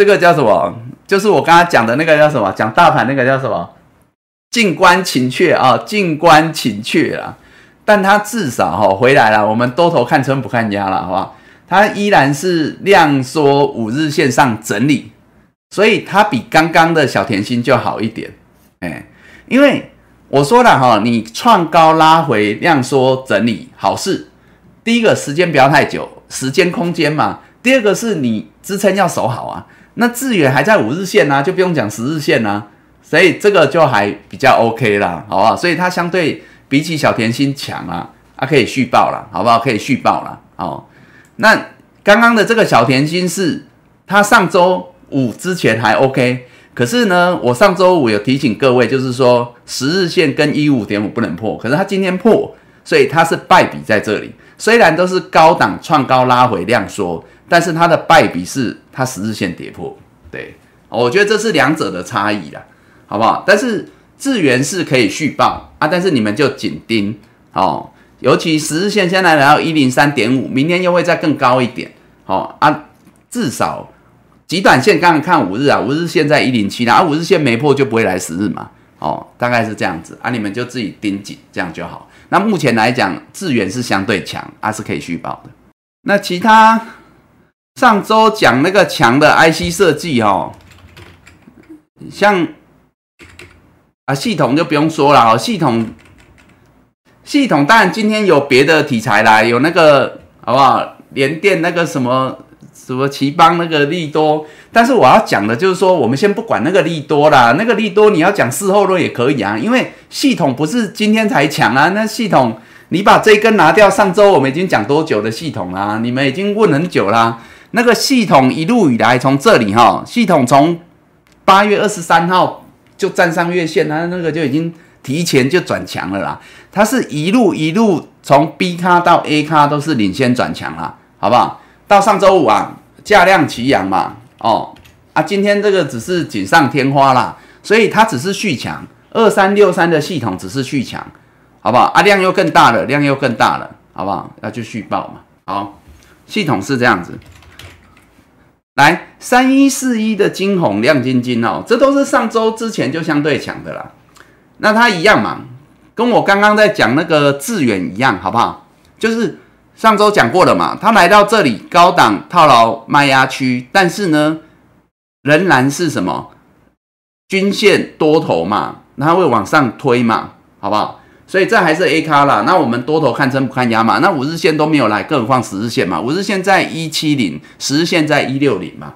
这个叫什么？就是我刚刚讲的那个叫什么？讲大盘那个叫什么？静观情却啊，静观情却啊。但它至少哈回来了，我们多头看撑不看压了，好不好？它依然是量缩五日线上整理，所以它比刚刚的小甜心就好一点。哎，因为我说了哈，你创高拉回量缩整理好事。第一个时间不要太久，时间空间嘛。第二个是你支撑要守好啊。那致远还在五日线呢，就不用讲十日线呢，所以这个就还比较 OK 啦，好不好？所以它相对比起小甜心强啊，它可以续报了，好不好？可以续报了，哦。那刚刚的这个小甜心是它上周五之前还 OK，可是呢，我上周五有提醒各位，就是说十日线跟一五点五不能破，可是它今天破，所以它是败笔在这里。虽然都是高档创高拉回量缩。但是它的败笔是它十日线跌破，对，我觉得这是两者的差异啦，好不好？但是智源是可以续报啊，但是你们就紧盯哦，尤其十日线现在来到一零三点五，明天又会再更高一点，哦啊，至少极短线刚刚看五日啊，五日线在一零七啦，而五日线没破就不会来十日嘛，哦，大概是这样子啊，你们就自己盯紧，这样就好。那目前来讲，智源是相对强，啊是可以续报的，那其他。上周讲那个强的 IC 设计哦，像啊系统就不用说了哦，系统系统当然今天有别的题材啦，有那个好不好？联电那个什么什么奇邦那个利多，但是我要讲的就是说，我们先不管那个利多啦，那个利多你要讲事后论也可以啊，因为系统不是今天才强啊，那系统你把这一根拿掉，上周我们已经讲多久的系统啦？你们已经问很久啦。那个系统一路以来从这里哈，系统从八月二十三号就站上月线，它那个就已经提前就转强了啦。它是一路一路从 B 卡到 A 卡都是领先转强啦，好不好？到上周五啊，价量齐扬嘛，哦啊，今天这个只是锦上添花啦，所以它只是续强，二三六三的系统只是续强，好不好？啊，量又更大了，量又更大了，好不好？那就续报嘛，好，系统是这样子。来三一四一的金红亮晶晶哦，这都是上周之前就相对强的啦。那它一样嘛，跟我刚刚在讲那个致远一样，好不好？就是上周讲过了嘛，它来到这里高档套牢卖压区，但是呢，仍然是什么均线多头嘛，它会往上推嘛，好不好？所以这还是 A 卡啦，那我们多头看升不看压嘛？那五日线都没有来，更何况十日线嘛？五日线在一七零，十日线在一六零嘛，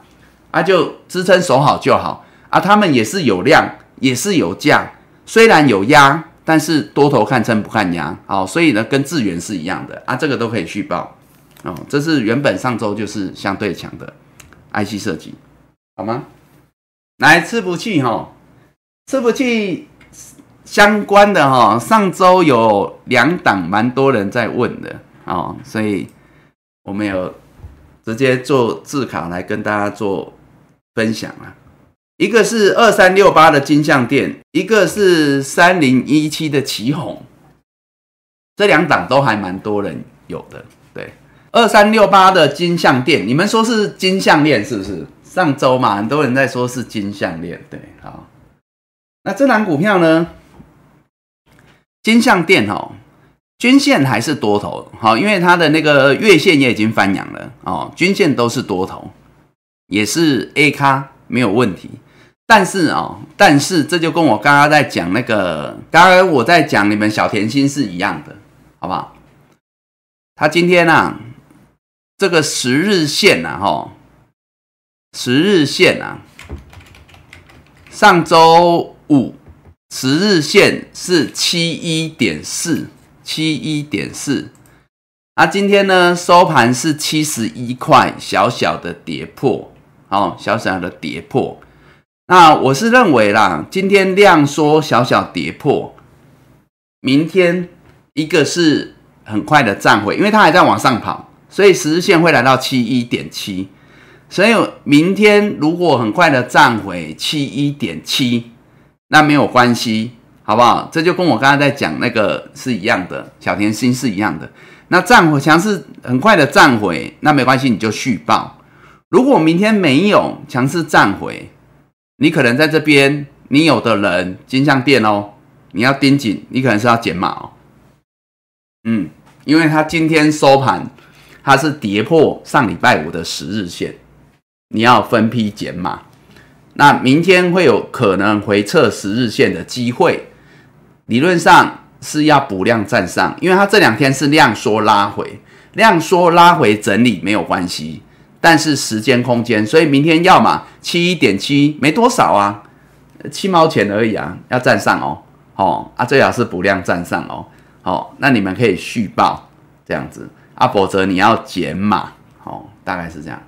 啊，就支撑守好就好啊。他们也是有量，也是有价，虽然有压，但是多头看升不看压，好，所以呢，跟智源是一样的啊，这个都可以续报哦。这是原本上周就是相对强的 IC 设计，好吗？来，吃不气哈，吃不气。相关的哈，上周有两档蛮多人在问的哦，所以我们有直接做字卡来跟大家做分享啊。一个是二三六八的金相店，一个是三零一七的旗红，这两档都还蛮多人有的。对，二三六八的金项店，你们说是金项链是不是？上周嘛，很多人在说是金项链，对，好。那这档股票呢？金相店哦，均线还是多头，好，因为它的那个月线也已经翻阳了哦，均线都是多头，也是 A 咖没有问题。但是哦，但是这就跟我刚刚在讲那个，刚刚我在讲你们小甜心是一样的，好不好？他今天呢，这个十日线呐，哈，十日线啊，上周五。十日线是七一点四，七一点四。啊，今天呢收盘是七十一块，小小的跌破，哦，小小的跌破。那我是认为啦，今天量缩，小小跌破，明天一个是很快的站回，因为它还在往上跑，所以十日线会来到七一点七。所以明天如果很快的站回七一点七。那没有关系，好不好？这就跟我刚才在讲那个是一样的，小甜心是一样的。那站回强势很快的站回，那没关系，你就续报。如果明天没有强势站回，你可能在这边，你有的人金像店哦，你要盯紧，你可能是要减码哦。嗯，因为它今天收盘，它是跌破上礼拜五的十日线，你要分批减码。那明天会有可能回撤十日线的机会，理论上是要补量站上，因为它这两天是量缩拉回，量缩拉回整理没有关系，但是时间空间，所以明天要嘛七一点七没多少啊，七毛钱而已啊，要站上哦，哦啊最好是补量站上哦，哦那你们可以续报这样子。啊，否则你要减码，哦大概是这样。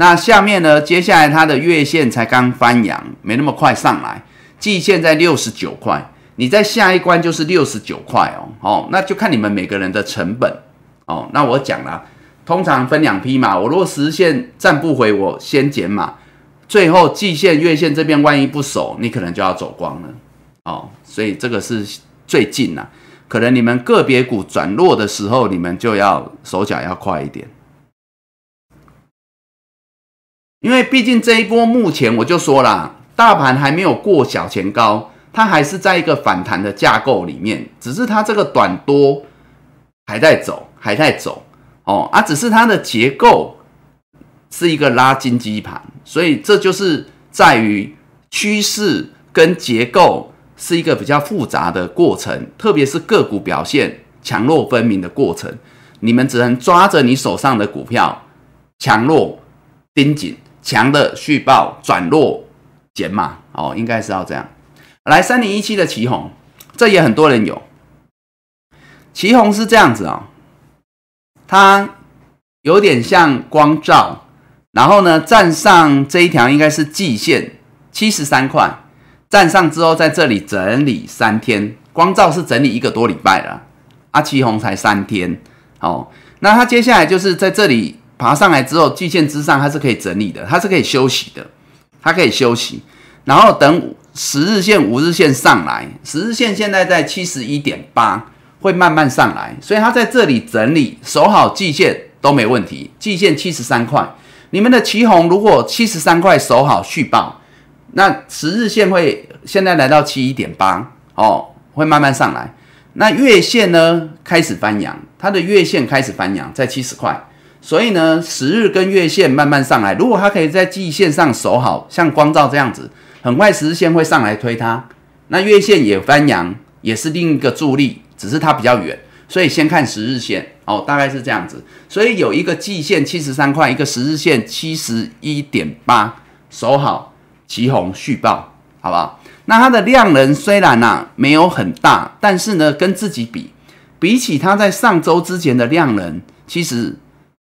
那下面呢？接下来它的月线才刚翻阳，没那么快上来。季线在六十九块，你在下一关就是六十九块哦。哦，那就看你们每个人的成本哦。那我讲了，通常分两批嘛。我如果实线站不回，我先减码。最后季线、月线这边万一不守，你可能就要走光了哦。所以这个是最近呐，可能你们个别股转弱的时候，你们就要手脚要快一点。因为毕竟这一波目前我就说了，大盘还没有过小前高，它还是在一个反弹的架构里面，只是它这个短多还在走，还在走哦啊，只是它的结构是一个拉金基盘，所以这就是在于趋势跟结构是一个比较复杂的过程，特别是个股表现。强弱分明的过程，你们只能抓着你手上的股票，强弱盯紧，强的续报，转弱减码哦，应该是要这样。来，三零一七的旗红，这也很多人有。旗红是这样子啊，它有点像光照，然后呢，站上这一条应该是季线七十三块，站上之后在这里整理三天，光照是整理一个多礼拜了，阿旗红才三天，哦，那它接下来就是在这里爬上来之后，季线之上它是可以整理的，它是可以休息的，它可以休息，然后等十日线、五日线上来，十日线现在在七十一点八。会慢慢上来，所以它在这里整理，守好季线都没问题。季线七十三块，你们的旗红如果七十三块守好续报，那十日线会现在来到七一点八哦，会慢慢上来。那月线呢开始翻阳，它的月线开始翻阳在七十块，所以呢十日跟月线慢慢上来。如果它可以在季线上守好，像光照这样子，很快十日线会上来推它，那月线也翻阳，也是另一个助力。只是它比较远，所以先看十日线哦，大概是这样子。所以有一个季线七十三块，一个十日线七十一点八，守好旗红续报，好不好？那它的量能虽然呐没有很大，但是呢跟自己比，比起它在上周之前的量能，其实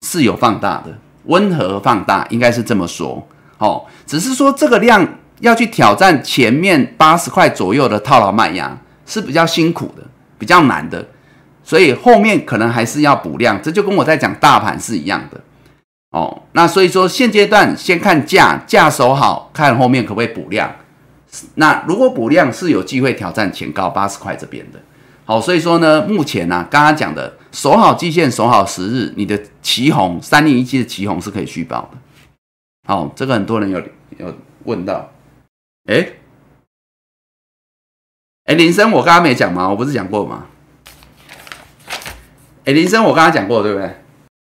是有放大的，温和放大，应该是这么说哦。只是说这个量要去挑战前面八十块左右的套牢卖压，是比较辛苦的。比较难的，所以后面可能还是要补量，这就跟我在讲大盘是一样的哦。那所以说现阶段先看价，价守好，看后面可不可以补量。那如果补量是有机会挑战前高八十块这边的。好，所以说呢，目前呢，刚刚讲的守好季线，守好十日，你的旗红三零一七的旗红是可以续报的。好，这个很多人有有问到，哎。哎，林森，我刚刚没讲吗？我不是讲过吗？哎，林森，我刚刚讲过，对不对？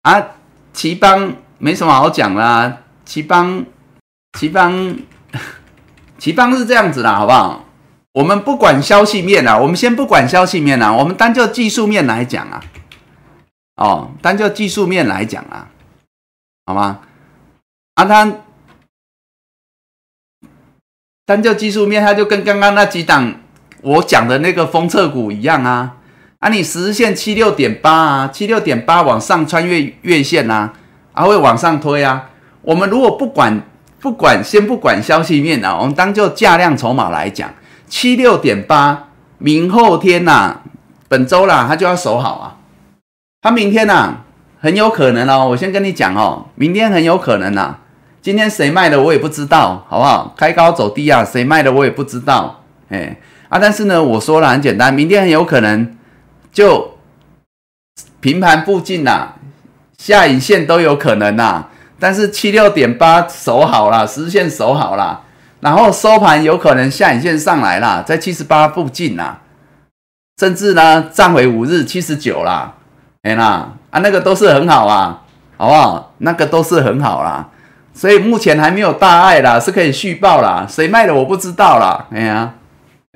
啊，奇邦没什么好讲啦，奇邦，奇邦，(laughs) 奇邦是这样子啦，好不好？我们不管消息面啊，我们先不管消息面啊，我们单就技术面来讲啊，哦，单就技术面来讲啊，好吗？啊，他单就技术面，他就跟刚刚那几档。我讲的那个封测股一样啊，啊，你十日线七六点八啊，七六点八往上穿越月线啊，还会往上推啊。我们如果不管不管先不管消息面啊，我们当就价量筹码来讲，七六点八，明后天呐，本周啦，它就要守好啊。它明天呐，很有可能哦，我先跟你讲哦，明天很有可能呐。今天谁卖的我也不知道，好不好？开高走低啊，谁卖的我也不知道，哎。啊，但是呢，我说了很简单，明天很有可能就平盘附近呐，下影线都有可能呐。但是七六点八守好了，十线守好了，然后收盘有可能下影线上来了，在七十八附近呐，甚至呢站回五日七十九啦，哎啦，啊那个都是很好啊，好不好？那个都是很好啦，所以目前还没有大碍啦，是可以续报啦。谁卖的我不知道啦，哎呀。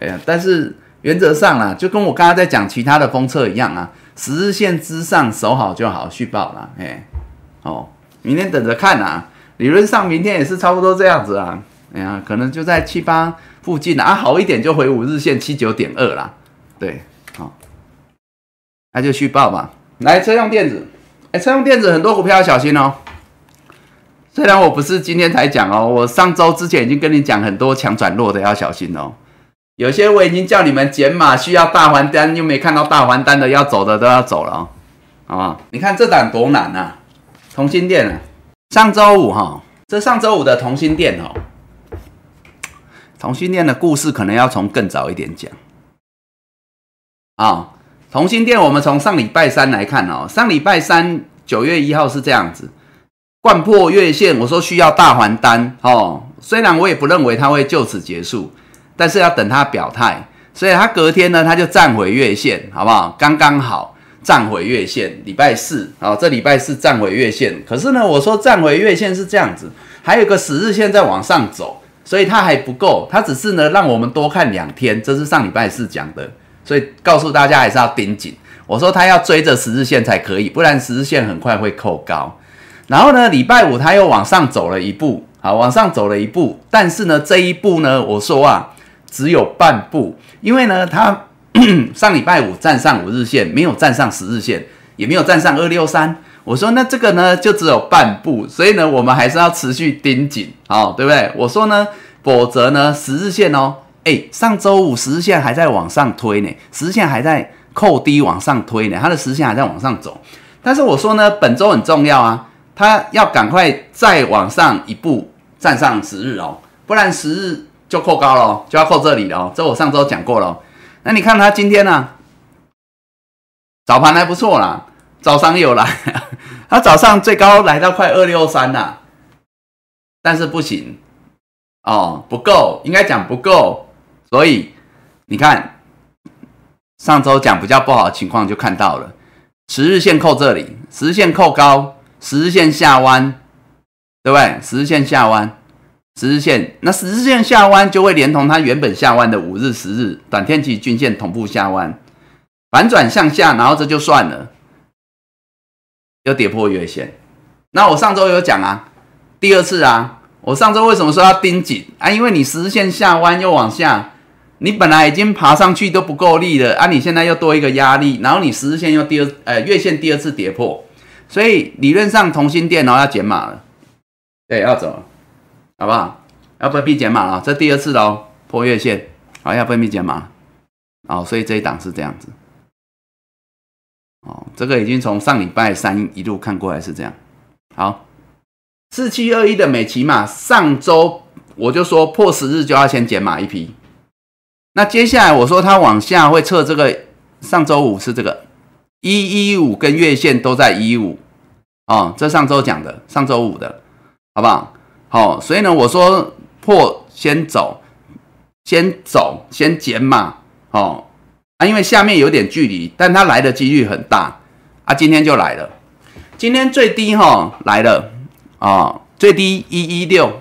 哎呀，但是原则上啦，就跟我刚刚在讲其他的封测一样啊，十日线之上守好就好，续报了。哎，哦，明天等着看啊，理论上明天也是差不多这样子啊。哎呀，可能就在七八附近啊，好一点就回五日线七九点二啦。对，好，那就续报吧。来，车用电子，哎，车用电子很多股票要小心哦。虽然我不是今天才讲哦，我上周之前已经跟你讲很多强转弱的要小心哦。有些我已经叫你们减码，需要大还单又没看到大还单的，要走的都要走了，好不好？你看这档多难啊！同心店啊，上周五哈，这上周五的同心店哦，同心店的故事可能要从更早一点讲啊。同心店我们从上礼拜三来看哦，上礼拜三九月一号是这样子，贯破月线，我说需要大还单哦，虽然我也不认为它会就此结束。但是要等他表态，所以他隔天呢，他就站回月线，好不好？刚刚好站回月线，礼拜四，哦，这礼拜四站回月线。可是呢，我说站回月线是这样子，还有个十日线在往上走，所以它还不够，它只是呢让我们多看两天。这是上礼拜四讲的，所以告诉大家还是要盯紧。我说它要追着十日线才可以，不然十日线很快会扣高。然后呢，礼拜五它又往上走了一步，好，往上走了一步，但是呢，这一步呢，我说啊，只有半步，因为呢，它 (clears throat) 上礼拜五站上五日线，没有站上十日线，也没有站上二六三。我说那这个呢，就只有半步，所以呢，我们还是要持续盯紧，好，对不对？我说呢，否则呢，十日线哦，哎，上周五十日线还在往上推呢，十日线还在扣低往上推呢，它的十日线还在往上走。但是我说呢，本周很重要啊，它要赶快再往上一步站上十日哦，不然十日就扣高了，就要扣这里了哦。这我上周讲过了。那你看它今天呢，早盘还不错啦。早上有来，(laughs) 他早上最高来到快二六三啦，但是不行哦，不够，应该讲不够，所以你看上周讲比较不好的情况就看到了，十日线扣这里，十日线扣高，十日线下弯，对不对？十日线下弯，十日线那十日线下弯就会连同它原本下弯的五日、十日短天期均线同步下弯，反转向下，然后这就算了。又跌破月线，那我上周有讲啊，第二次啊，我上周为什么说要盯紧啊？因为你十日线下弯又往下，你本来已经爬上去都不够力了啊，你现在又多一个压力，然后你十日线又第二呃月线第二次跌破，所以理论上同心电脑要减码了，对，要走，好不好？要分批减码了，这第二次喽，破月线，好，要分批减码，好，所以这一档是这样子。哦，这个已经从上礼拜三一路看过来是这样。好，四七二一的美骑马，上周我就说破十日就要先减码一批。那接下来我说它往下会测这个，上周五是这个一一五跟月线都在一五。哦，这上周讲的，上周五的，好不好？好，所以呢，我说破先走，先走，先减码。哦啊。因为下面有点距离，但它来的几率很大啊！今天就来了，今天最低哈来了啊，最低一一六，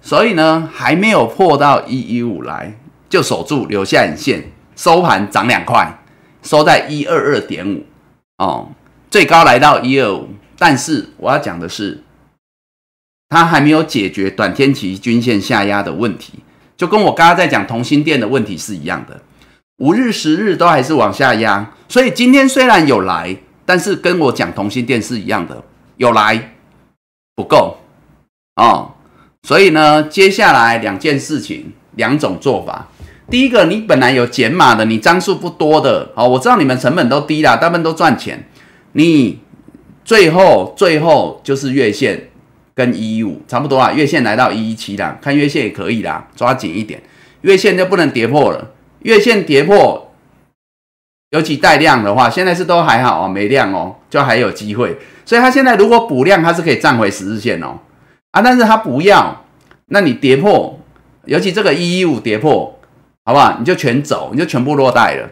所以呢还没有破到一一五来，就守住留下影线，收盘涨两块，收在一二二点五哦，最高来到一二五，但是我要讲的是，它还没有解决短天期均线下压的问题，就跟我刚刚在讲同心电的问题是一样的。五日、十日都还是往下压，所以今天虽然有来，但是跟我讲同心电是一样的，有来不够哦。所以呢，接下来两件事情，两种做法。第一个，你本来有减码的，你张数不多的，哦，我知道你们成本都低啦，大部分都赚钱。你最后最后就是月线跟一一五差不多啊，月线来到一一七啦，看月线也可以啦，抓紧一点，月线就不能跌破了。月线跌破，尤其带量的话，现在是都还好哦，没量哦，就还有机会。所以它现在如果补量，它是可以站回十日线哦。啊，但是它不要，那你跌破，尤其这个一一五跌破，好不好？你就全走，你就全部落袋了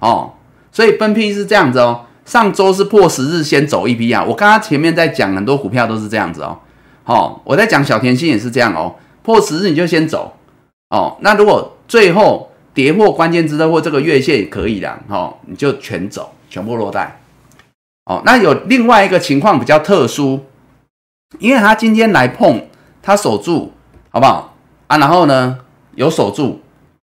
哦。所以分批是这样子哦。上周是破十日先走一批啊。我刚刚前面在讲很多股票都是这样子哦。好，我在讲小甜心也是这样哦。破十日你就先走哦。那如果最后跌破关键支撑或这个月线也可以的，哦，你就全走，全部落袋，哦，那有另外一个情况比较特殊，因为他今天来碰，他守住，好不好啊？然后呢，有守住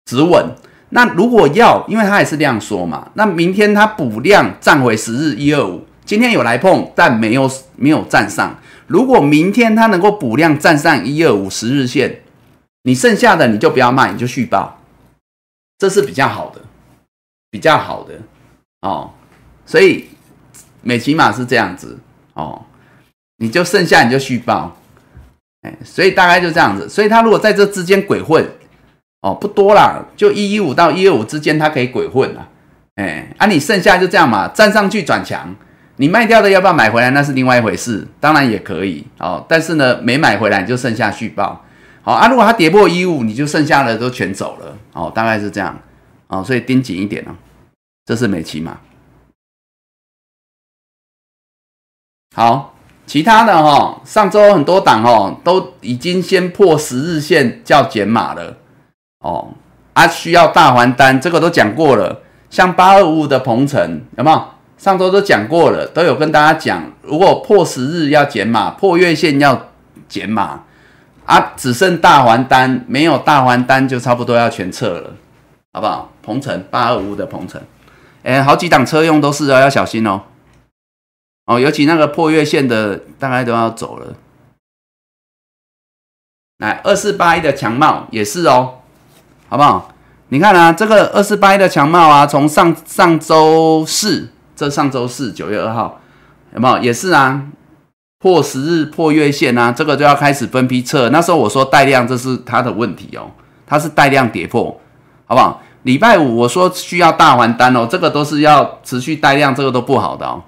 止稳。那如果要，因为它也是量缩嘛，那明天它补量站回十日一二五，今天有来碰，但没有没有站上。如果明天它能够补量站上一二五十日线，你剩下的你就不要卖，你就续报。这是比较好的，比较好的哦，所以美骑马是这样子哦，你就剩下你就续报，哎，所以大概就这样子，所以他如果在这之间鬼混哦，不多啦，就一一五到一二五之间，它可以鬼混啦，哎，啊，你剩下就这样嘛，站上去转强，你卖掉的要不要买回来，那是另外一回事，当然也可以哦，但是呢，没买回来你就剩下续报。好啊，如果它跌破一五，你就剩下的都全走了。哦，大概是这样。哦，所以盯紧一点哦。这是美骑马。好，其他的哈，上周很多档哦，都已经先破十日线叫减码了。哦，啊，需要大还单，这个都讲过了。像八二五五的鹏程有没有？上周都讲过了，都有跟大家讲，如果破十日要减码，破月线要减码啊，只剩大还单，没有大还单就差不多要全撤了，好不好？鹏程八二五五的鹏程，哎，好几档车用都是哦，要小心哦。哦，尤其那个破月线的，大概都要走了。来，二四八一的强茂也是哦，好不好？你看啊，这个二四八一的强茂啊，从上上周四，这上周四九月二号，有没有？也是啊，破十日破月线啊，这个就要开始分批测。那时候我说带量，这是它的问题哦，它是带量跌破，好不好？礼拜五我说需要大还单哦，这个都是要持续带量，这个都不好的哦。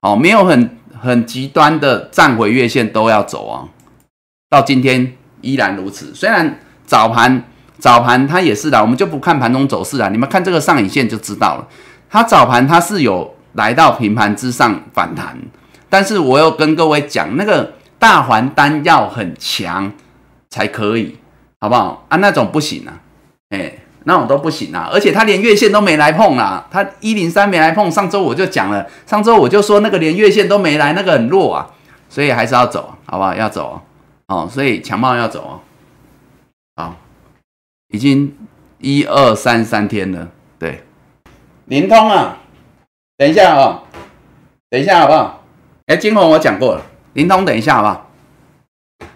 哦，没有很很极端的站回月线都要走啊，到今天。依然如此，虽然早盘早盘它也是的，我们就不看盘中走势了。你们看这个上影线就知道了，它早盘它是有来到平盘之上反弹，但是我又跟各位讲，那个大环单要很强才可以，好不好啊？那种不行啊，哎，那种都不行啊，而且它连月线都没来碰啊，它一零三没来碰。上周我就讲了，上周我就说那个连月线都没来，那个很弱啊，所以还是要走，好不好？要走。哦，所以强茂要走哦，好，已经一二三三天了，对，灵通啊，等一下啊，等一下好不好？哎，金红我讲过了，灵通等一下好不好？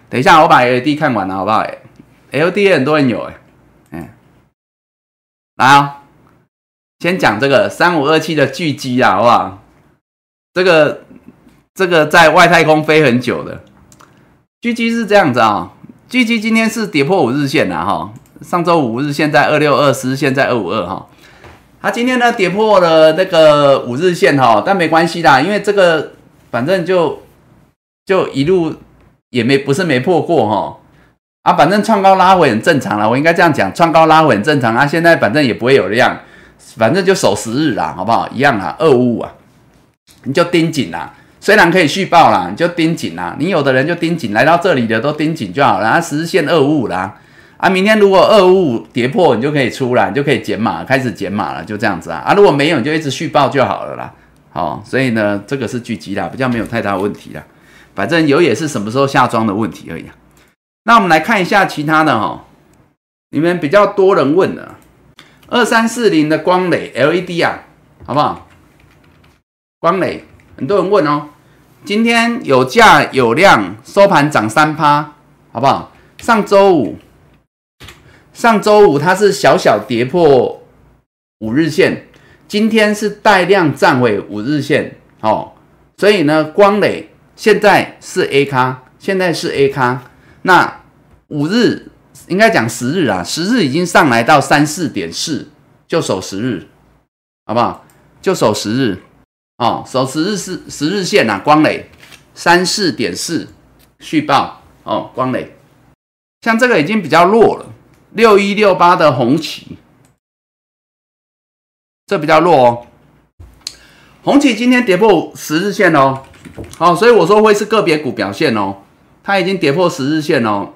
等一下我把 L D 看完了好不好？L D 很多人有哎，嗯，来啊，先讲这个三五二七的巨基啊，好不好？这个这个在外太空飞很久的。G G 是这样子啊，G G 今天是跌破五日线了哈，上周五日线在二六二，十日线在二五二哈，它今天呢跌破了那个五日线哈，但没关系啦，因为这个反正就就一路也没不是没破过哈，啊，反正创高拉回很正常了，我应该这样讲，创高拉回很正常啊，现在反正也不会有量，反正就守十日啦，好不好？一样啊，二五五啊，你就盯紧啦。虽然可以续报啦，你就盯紧啦。你有的人就盯紧，来到这里的都盯紧就好了。啊，十日线二五五啦，啊，明天如果二五五跌破，你就可以出来，你就可以减码，开始减码了，就这样子啊。啊，如果没有，你就一直续报就好了啦。好，所以呢，这个是聚集啦，比较没有太大问题啦。反正有也是什么时候下装的问题而已。那我们来看一下其他的哈，你们比较多人问的二三四零的光磊 LED 啊，好不好？光磊。很多人问哦，今天有价有量，收盘涨三趴，好不好？上周五，上周五它是小小跌破五日线，今天是带量站回五日线，哦，所以呢，光磊现在是 A 咖，现在是 A 咖，那五日应该讲十日啊，十日已经上来到三四点四，就守十日，好不好？就守十日。哦，守十日是十日线呐，光磊三四点四续报哦，光磊，像这个已经比较弱了，六一六八的红旗，这比较弱哦。红旗今天跌破十日线哦，好，所以我说会是个别股表现哦，它已经跌破十日线哦，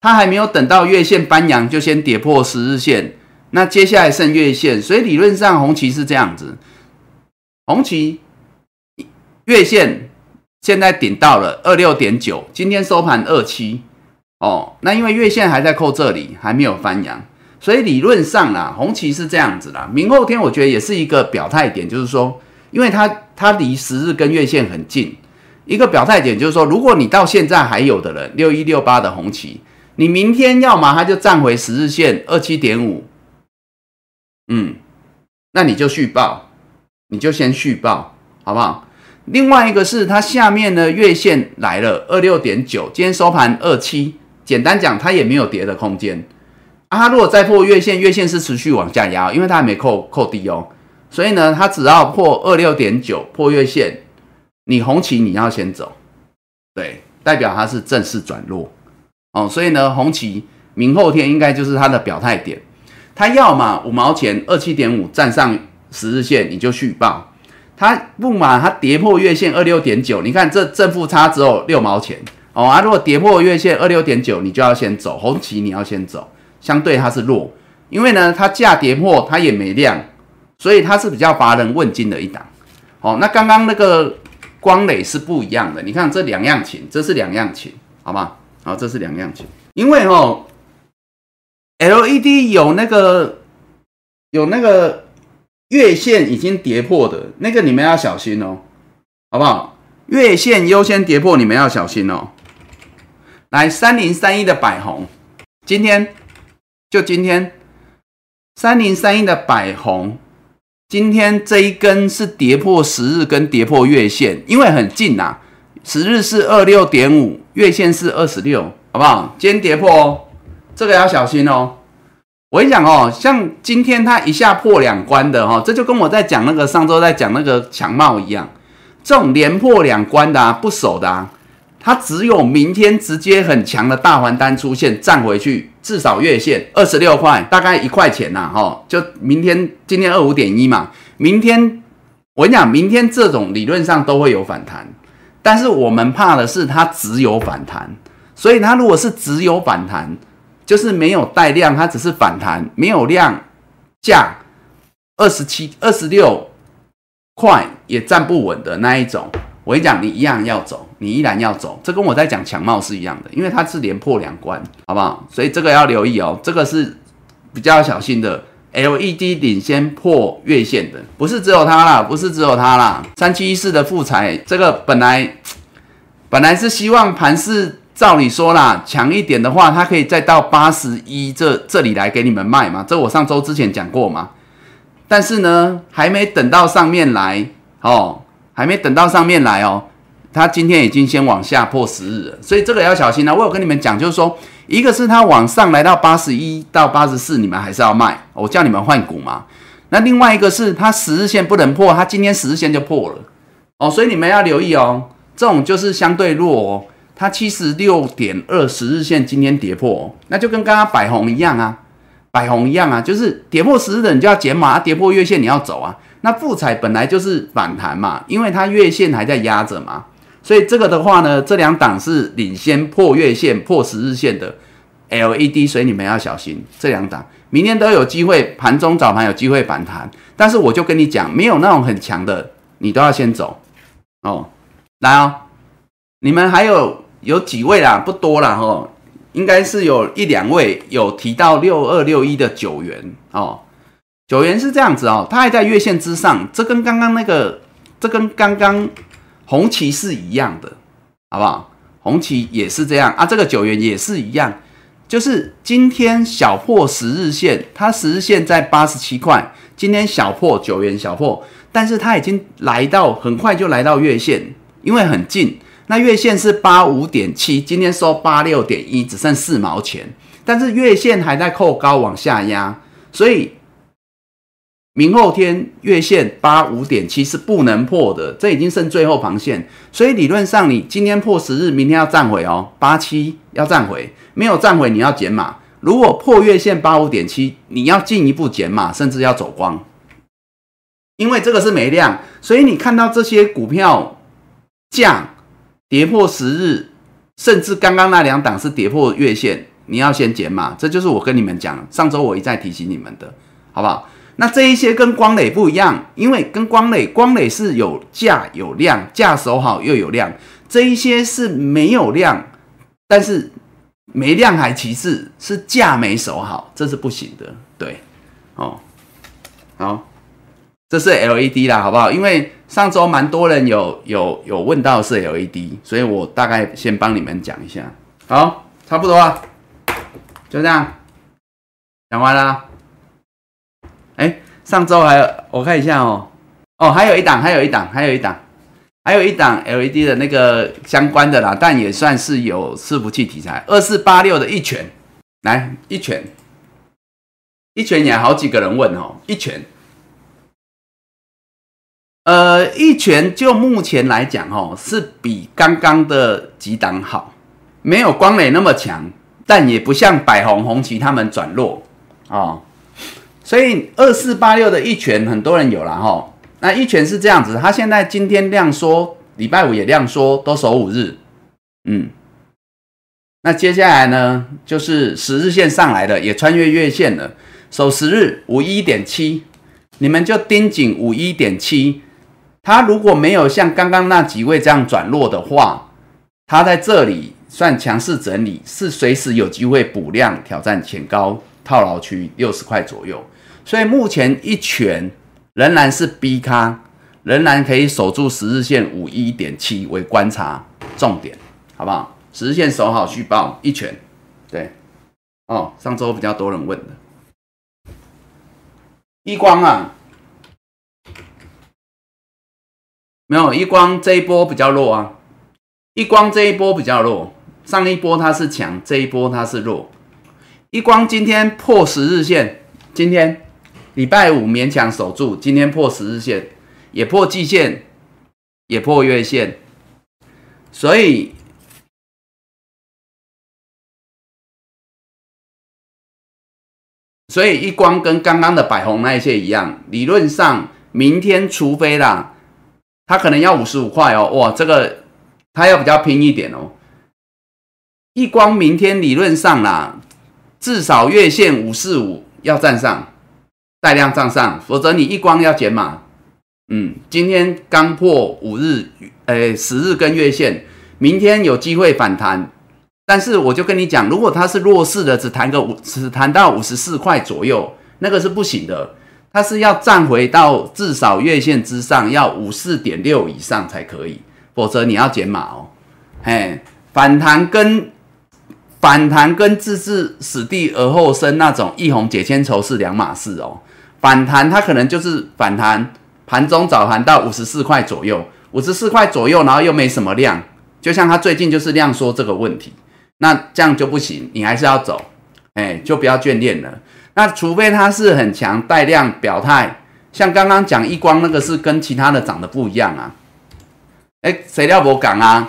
它还没有等到月线翻阳就先跌破十日线，那接下来剩月线，所以理论上红旗是这样子。红旗月线现在顶到了二六点九，今天收盘二七哦。那因为月线还在扣这里，还没有翻阳，所以理论上啦，红旗是这样子啦。明后天我觉得也是一个表态点，就是说，因为它它离十日跟月线很近，一个表态点就是说，如果你到现在还有的人六一六八的红旗，你明天要么它就站回十日线二七点五，嗯，那你就续报。你就先续报，好不好？另外一个是它下面的月线来了二六点九，今天收盘二七，简单讲它也没有跌的空间啊。它如果再破月线，月线是持续往下压，因为它还没扣扣低哦，所以呢，它只要破二六点九破月线，你红旗你要先走，对，代表它是正式转弱哦。所以呢，红旗明后天应该就是它的表态点，它要么五毛钱二七点五站上。十日线你就续报，它不满它跌破月线二六点九，你看这正负差只有六毛钱哦啊！如果跌破月线二六点九，你就要先走红旗，你要先走，相对它是弱，因为呢它价跌破它也没量所以它是比较乏人问津的一档。哦，那刚刚那个光磊是不一样的，你看这两样琴，这是两样琴，好吗？好，这是两样琴，因为哦，LED 有那个有那个月线已经跌破的那个，你们要小心哦，好不好？月线优先跌破，你们要小心哦。来，三零三一的百红，今天就今天，三零三一的百红，今天这一根是跌破十日跟跌破月线，因为很近呐，十日是二六点五，月线是二十六，好不好？今天跌破哦，这个要小心哦。我跟你讲哦，像今天它一下破两关的哈，这就跟我在讲那个上周在讲那个强茂一样。这种连破两关的啊，不守的啊，它只有明天直接很强的大还单出现，站回去至少月线二十六块，大概一块钱呐，哈，就明天今天二五点一嘛，明天我跟你讲，明天这种理论上都会有反弹，但是我们怕的是它只有反弹，所以它如果是只有反弹，就是没有带量，它只是反弹，没有量价二十七二十六。块也站不稳的那一种，我跟你讲，你一样要走，你依然要走，这跟我在讲强貌是一样的，因为它是连破两关，好不好？所以这个要留意哦，这个是比较小心的。LED 领先破月线的，不是只有它啦，不是只有它啦。三七一四的富彩，这个本来本来是希望盘势照理说啦，强一点的话，它可以再到八十一这这里来给你们卖嘛，这我上周之前讲过嘛。但是呢，还没等到上面来哦，还没等到上面来哦，它今天已经先往下破十日了，所以这个要小心啊。我有跟你们讲，就是说，一个是它往上来到八十一到八十四，你们还是要卖，我叫你们换股嘛。那另外一个是它十日线不能破，它今天十日线就破了哦，所以你们要留意哦，这种就是相对弱哦。它七十六点二十日线今天跌破，那就跟刚刚百红一样啊。百红一样啊，就是跌破十日的你就要减码，跌破月线你要走啊。那富彩本来就是反弹嘛，因为它月线还在压着嘛，所以这个的话呢，这两档是领先破月线、破十日线的 LED，所以你们要小心这两档，明天都有机会盘中早盘有机会反弹，但是我就跟你讲，没有那种很强的，你都要先走哦。来哦，你们还有有几位啦？不多了哦。应该是有一两位有提到六二六一的九元哦，九元是这样子哦，它还在月线之上，这跟刚刚那个，这跟刚刚红旗是一样的，好不好？红旗也是这样啊，这个九元也是一样，就是今天小破十日线，它十日线在八十七块，今天小破九元小破，但是它已经来到很快就来到月线，因为很近。那月线是八五点七，今天收八六点一，只剩四毛钱。但是月线还在扣高往下压，所以明后天月线八五点七是不能破的，这已经剩最后防线。所以理论上你今天破十日，明天要站回哦，八七要站回，没有站回你要减码。如果破月线八五点七，你要进一步减码，甚至要走光，因为这个是没量，所以你看到这些股票降。跌破十日，甚至刚刚那两档是跌破月线，你要先减码。这就是我跟你们讲，上周我一再提醒你们的，好不好？那这一些跟光磊不一样，因为跟光磊，光磊是有价有量，价守好又有量，这一些是没有量，但是没量还其次，是价没守好，这是不行的。对，哦，好，这是 LED 啦，好不好？因为上周蛮多人有有有问到是 LED，所以我大概先帮你们讲一下。好，差不多了，就这样讲完了。哎，上周还有我看一下哦，哦，还有一档，还有一档，还有一档，还有一档 LED 的那个相关的啦，但也算是有伺服器题材。二四八六的一拳，来一拳，一拳也好几个人问哦，一拳。呃，一拳就目前来讲，哦，是比刚刚的几档好，没有光磊那么强，但也不像百红、红旗他们转弱哦。所以二四八六的一拳，很多人有了哈。那一拳是这样子，他现在今天量缩，礼拜五也量缩，都守五日，嗯。那接下来呢，就是十日线上来了，也穿越月线了，守十日五一点七。你们就盯紧五一点七，它如果没有像刚刚那几位这样转弱的话，它在这里算强势整理，是随时有机会补量挑战前高套牢区六十块左右。所以目前一拳仍然是 B 咖，仍然可以守住十日线五一点七为观察重点，好不好？十日线守好续报一拳，对，哦，上周比较多人问的。一光啊，没有一光这一波比较弱啊，一光这一波比较弱，上一波它是强，这一波它是弱。一光今天破十日线，今天礼拜五勉强守住，今天破十日线，也破季线，也破月线，所以。所以一光跟刚刚的百红那一些一样，理论上明天除非啦，它可能要五十五块哦，哇，这个它要比较拼一点哦。一光明天理论上啦，至少月线五四五要站上，带量站上，否则你一光要减码。嗯，今天刚破五日，呃，十日跟月线，明天有机会反弹。但是我就跟你讲，如果它是弱势的，只弹个五，只弹到五十四块左右，那个是不行的。它是要站回到至少月线之上，要五四点六以上才可以，否则你要减码哦。嘿，反弹跟反弹跟置之死地而后生那种一红解千愁是两码事哦。反弹它可能就是反弹，盘中早盘到五十四块左右，五十四块左右，然后又没什么量，就像它最近就是量缩这个问题。那这样就不行，你还是要走，哎，就不要眷恋了。那除非它是很强带量表态，像刚刚讲一光那个是跟其他的长得不一样啊。哎，谁料我讲啊？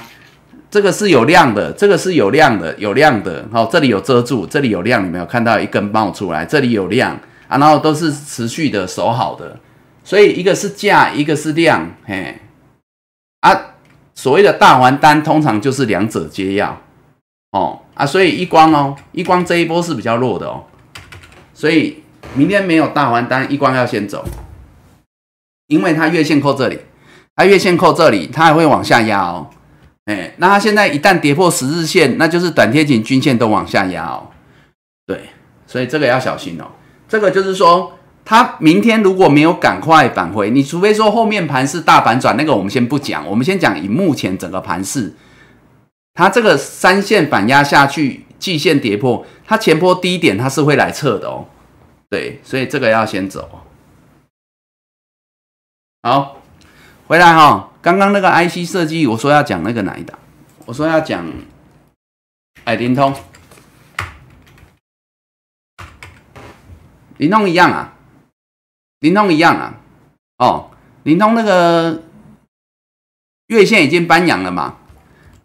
这个是有量的，这个是有量的，有量的。好，这里有遮住，这里有量，你没有看到一根冒出来？这里有量啊，然后都是持续的守好的。所以一个是价，一个是量，嘿，啊，所谓的大还单通常就是两者皆要。哦啊，所以一光哦，一光这一波是比较弱的哦，所以明天没有大还单，一光要先走，因为它月线扣这里，它月线扣这里，它还会往下压哦，哎，那它现在一旦跌破十日线，那就是短贴紧均线都往下压哦，对，所以这个要小心哦，这个就是说，它明天如果没有赶快返回，你除非说后面盘是大反转，那个我们先不讲，我们先讲以目前整个盘势。它这个三线反压下去，季线跌破，它前波低点它是会来测的哦。对，所以这个要先走。好，回来哈，刚刚那个 IC 设计，我说要讲那个哪一档？我说要讲，哎，灵通，灵通一样啊，灵通一样啊。哦，灵通那个月线已经搬阳了嘛？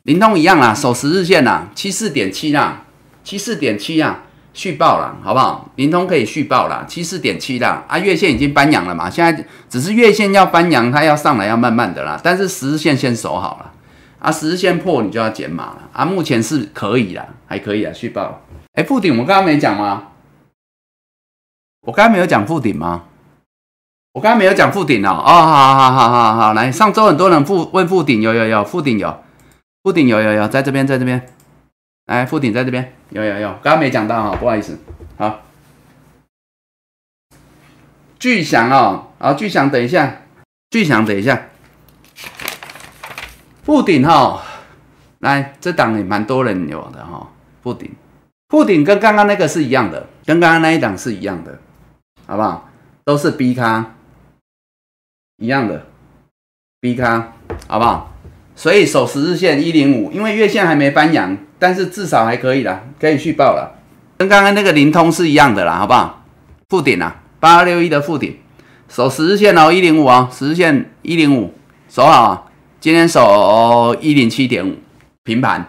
灵通一样啊，守十日线啊，七四点七啊，七四点七啊，续报了，好不好？灵通可以续报啦，七四点七啦，啊，月线已经翻阳了嘛，现在只是月线要翻阳，它要上来要慢慢的啦，但是十日线先守好了，啊，十日线破你就要减码了，啊，目前是可以啦，还可以啊，续报。哎，附顶我刚刚没讲吗？我刚刚没有讲附顶吗？我刚刚没有讲附顶哦，哦，好好好好好，来，上周很多人附问附顶，有有有附顶有。附顶有有有，在这边，在这边，来，附顶在这边，有有有，刚刚没讲到哈，不好意思，好，巨响哦，好，巨响，等一下，巨响，等一下，附顶哈，来，这档也蛮多人有的哈，附顶，附顶跟刚刚那个是一样的，跟刚刚那一档是一样的，好不好？都是 B 咖，一样的，B 咖，好不好？所以守十日线一零五，因为月线还没翻阳，但是至少还可以啦，可以续报了，跟刚刚那个灵通是一样的啦，好不好？附顶啊，八六一的附顶，守十日线哦，一零五哦，十日线一零五，守好啊。今天守一零七点五平盘，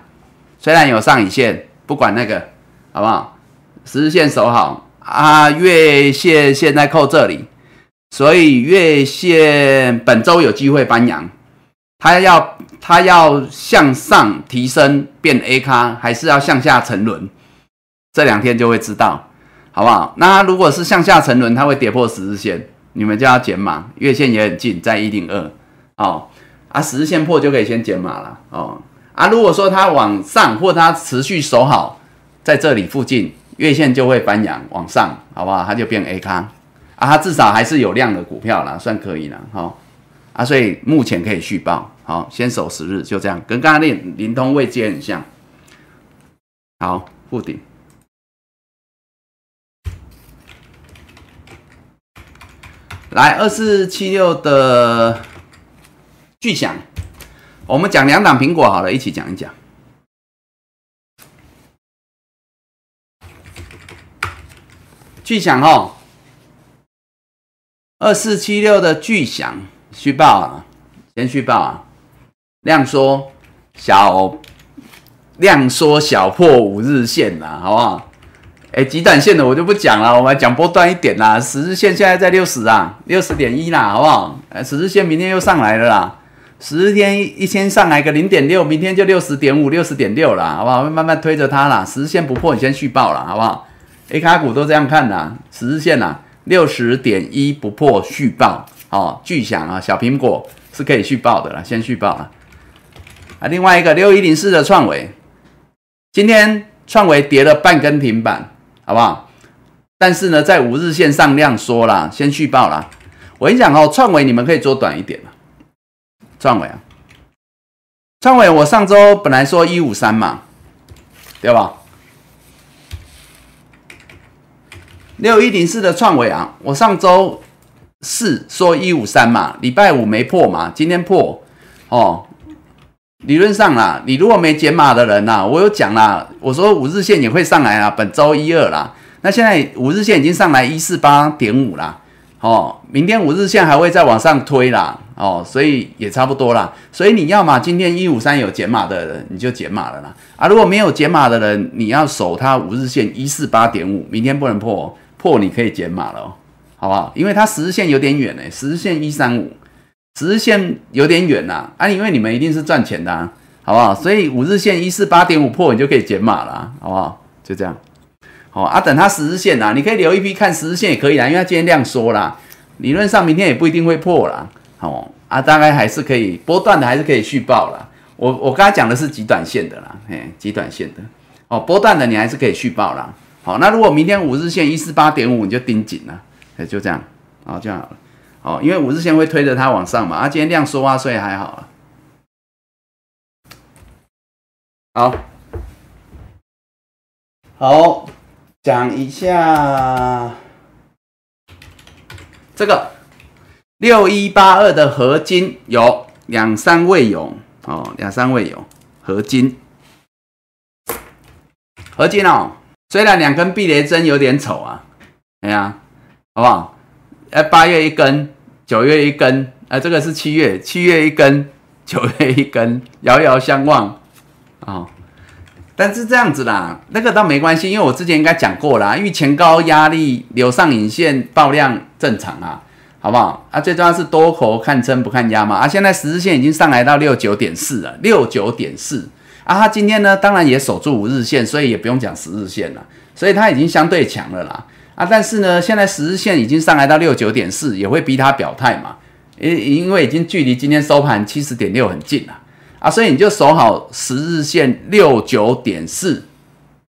虽然有上影线，不管那个，好不好？十日线守好啊，月线现在扣这里，所以月线本周有机会翻阳。它要它要向上提升变 A 咖，还是要向下沉沦？这两天就会知道，好不好？那如果是向下沉沦，它会跌破十日线，你们就要减码，月线也很近，在一零二哦，啊，十日线破就可以先减码了哦，啊，如果说它往上或它持续守好在这里附近，月线就会翻阳往上，好不好？它就变 A 咖啊，它至少还是有量的股票啦，算可以了，好啊，所以目前可以续报，好，先守十日，就这样，跟刚刚那灵通位接很像，好，附顶。来二四七六的巨响，我们讲两档苹果好了，一起讲一讲。巨响哦，二四七六的巨响续报啊，先续报啊，量缩小量缩小破五日线啦，好不好？哎，极短线的我就不讲了，我们讲波段一点啦。十日线现在在六十啊，六十点一啦，好不好？哎，十日线明天又上来了啦，十日天一天上来个零点六，明天就六十点五、六十点六了，好不好？慢慢推着它啦，十日线不破，你先续报了，好不好？A 卡股都这样看的，十日线呐，六十点一不破续报，哦，巨响啊，小苹果是可以续报的啦，先续报了。啊，另外一个六一零四的创维，今天创维跌了半根停板。好不好？但是呢，在五日线上量缩啦，先续报啦。我跟你讲哦，创维你们可以做短一点了。创维啊，创维，我上周本来说一五三嘛，对吧？六一零四的创维啊，我上周四说一五三嘛，礼拜五没破嘛，今天破哦。理论上啦，你如果没减码的人呐，我有讲啦，我说五日线也会上来啊，本周一二啦。那现在五日线已经上来一四八点五啦，哦，明天五日线还会再往上推啦，哦，所以也差不多啦。所以你要嘛，今天一五三有减码的人，你就减码了啦。啊，如果没有减码的人，你要守它五日线一四八点五，明天不能破，破你可以减码了，好不好？因为它十日线有点远诶，十日线一三五。十日线有点远呐，啊，因为你们一定是赚钱的，啊好不好？所以五日线一四八点五破，你就可以减码了，好不好？就这样，好啊。等它十日线呐，你可以留一批看十日线也可以啦，因为它今天量缩啦，理论上明天也不一定会破啦，好啊，大概还是可以波段的，还是可以续报啦。我我刚才讲的是极短线的啦，嘿，极短线的哦，波段的你还是可以续报啦。好，那如果明天五日线一四八点五，你就盯紧了，哎，就这样，好，这样好了。哦，因为五日线会推着它往上嘛，啊，今天量缩啊，所以还好。好，好，讲一下这个六一八二的合金有两三位有哦，两三位有合金，合金哦，虽然两根避雷针有点丑啊，哎呀，好不好？哎，八月一根。九月一根，啊，这个是七月，七月一根，九月一根，遥遥相望啊！但是这样子啦，那个倒没关系，因为我之前应该讲过啦，因为前高压力留上影线爆量正常啊，好不好？啊，最重要是多口看撑不看压嘛，啊，现在十日线已经上来到六九点四了，六九点四啊，它今天呢，当然也守住五日线，所以也不用讲十日线了，所以它已经相对强了啦。啊，但是呢，现在十日线已经上来到六九点四，也会逼他表态嘛？因因为已经距离今天收盘七十点六很近了啊，所以你就守好十日线六九点四，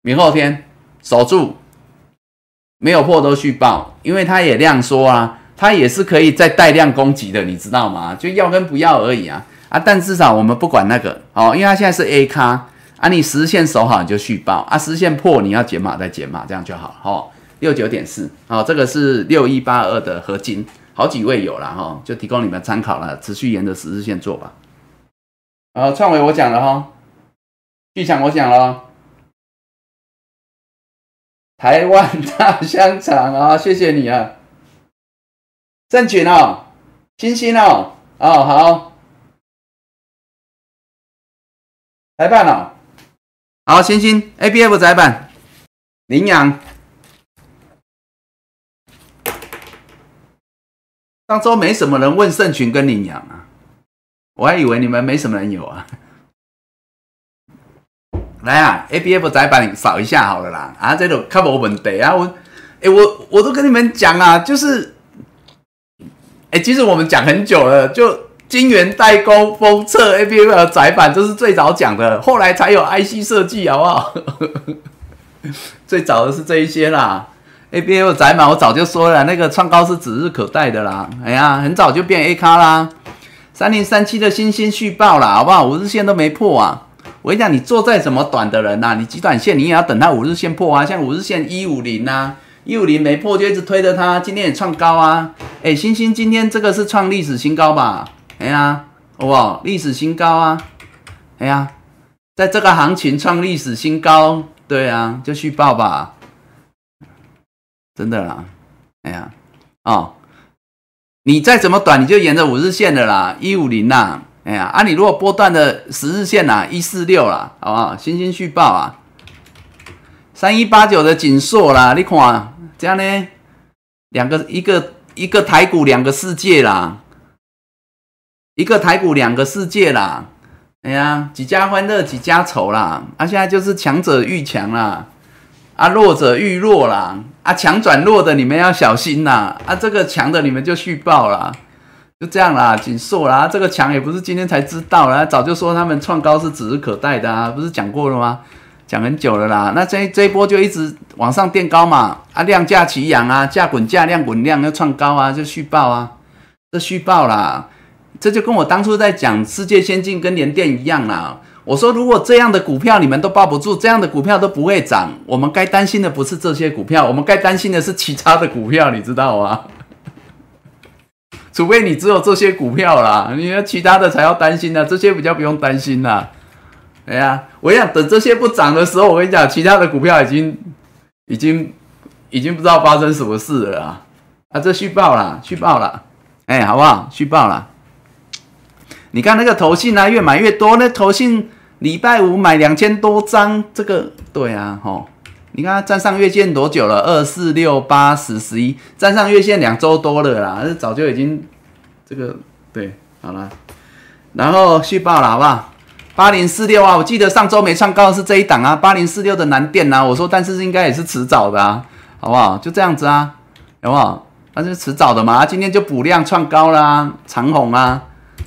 明后天守住，没有破都续报，因为它也量缩啊，它也是可以再带量攻击的，你知道吗？就要跟不要而已啊啊！但至少我们不管那个哦，因为它现在是 A 咖啊，你十日线守好你就续报啊，十日线破你要减码再减码，这样就好哦。六九点四，好，这个是六一八二的合金，好几位有了哈，就提供你们参考了，持续沿着十日线做吧。呃，创伟我讲了哈，巨强我讲了，台湾大香肠啊，谢谢你啊，正群哦，星星哦，哦好，裁判哦，好，星星 A B F 窄板，羚羊。上周没什么人问圣群跟羚羊啊，我还以为你们没什么人有啊。(laughs) 来啊，A B F 窄板扫一下好了啦。啊，这种看不问题啊，我，哎，我我都跟你们讲啊，就是哎，其实我们讲很久了，就晶圆代工、封测、A B F 窄板，这是最早讲的，后来才有 I C 设计，好不好？(laughs) 最早的是这一些啦，A B F 窄板我早就说了，那个创高是指日可待的啦。哎呀，很早就变 A 卡啦。三零三七的新星续报啦，好不好？五日线都没破啊。我跟你讲，你做再怎么短的人呐，你极短线你也要等它五日线破啊。像五日线一五零呐，一五零没破就一直推着它，今天也创高啊。哎，星星今天这个是创历史新高吧？哎呀，好不好？历史新高啊！哎呀，在这个行情创历史新高，对啊，就续报吧。真的啦，哎呀，哦，你再怎么短，你就沿着五日线的啦，一五零啦。哎呀，啊，你如果波段的十日线呐，一四六啦，好不好？星星续报啊，三一八九的锦硕啦，你看这样呢，两个一个一个台股两个世界啦，一个台股两个世界啦，哎呀，几家欢乐几家愁啦，啊，现在就是强者愈强啦，啊，弱者愈弱啦，啊，强转弱的你们要小心呐，啊，这个强的你们就续报啦。就这样啦，紧缩啦，这个强也不是今天才知道啦，早就说他们创高是指日可待的啊，不是讲过了吗？讲很久了啦，那这这一波就一直往上垫高嘛，啊量价齐扬啊，价滚价，量滚量要创高啊，就续报啊，这续报啦，这就跟我当初在讲世界先进跟联电一样啦，我说如果这样的股票你们都抱不住，这样的股票都不会涨，我们该担心的不是这些股票，我们该担心的是其他的股票，你知道吗？(laughs) 除非你只有这些股票啦，你要其他的才要担心呢，这些比较不用担心啦。哎呀，我想等这些不涨的时候，我跟你讲，其他的股票已经、已经、已经不知道发生什么事了啊！啊，这续报了，续报了，哎，好不好？续报了。你看那个投信啊，越买越多，那投信礼拜五买两千多张，这个对啊，吼。你看它站上月线多久了？二四六八十十一，站上月线两周多了啦，这早就已经这个对好了，然后续报了好不好？八零四六啊，我记得上周没创高是这一档啊，八零四六的南电啊，我说但是应该也是迟早的啊，好不好？就这样子啊，好不好？那是迟早的嘛，今天就补量创高啦，长虹啊，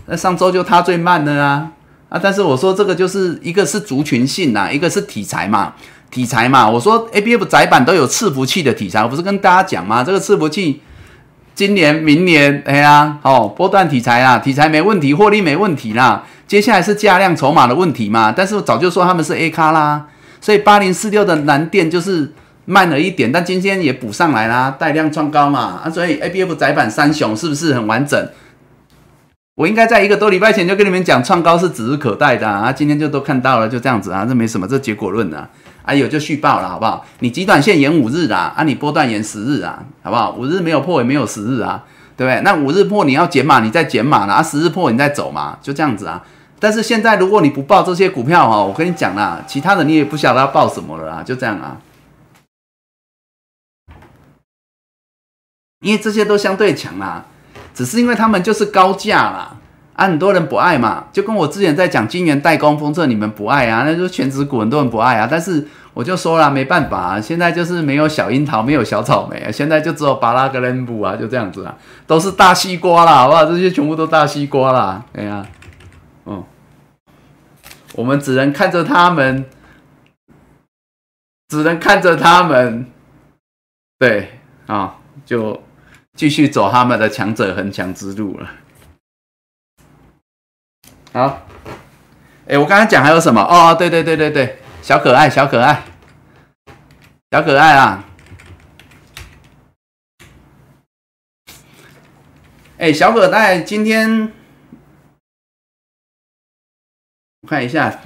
那上周就它最慢的啊，啊，但是我说这个就是一个是族群性呐，一个是题材嘛。题材嘛，我说 A B F 窄板都有伺服器的题材，我不是跟大家讲吗？这个伺服器今年、明年，哎呀，哦，波段题材啊，题材没问题，获利没问题啦。接下来是价量筹码的问题嘛。但是我早就说他们是 A 卡啦，所以八零四六的蓝电就是慢了一点，但今天也补上来啦，带量创高嘛。啊，所以 A B F 窄板三雄是不是很完整？我应该在一个多礼拜前就跟你们讲，创高是指日可待的啊。今天就都看到了，就这样子啊，这没什么，这结果论啊。啊，有就续报了，好不好？你极短线延五日啦，啊，你波段延十日啊，好不好？五日没有破也没有十日啊，对不对？那五日破你要减码，你再减码啦，啊，十日破你再走嘛，就这样子啊。但是现在如果你不报这些股票哈，我跟你讲啦，其他的你也不晓得要报什么了啦，就这样啊。因为这些都相对强啦，只是因为他们就是高价啦。啊，很多人不爱嘛，就跟我之前在讲金源代工封测，你们不爱啊，那就全职股很多人不爱啊。但是我就说了，没办法，现在就是没有小樱桃，没有小草莓啊，现在就只有巴拉格伦布啊，就这样子啊，都是大西瓜啦，好不好？这些全部都大西瓜啦，哎呀，嗯，我们只能看着他们，只能看着他们，对啊，就继续走他们的强者恒强之路了。好，哎，我刚才讲还有什么？哦，对对对对对，小可爱，小可爱，小可爱啊！哎，小可爱，今天看一下，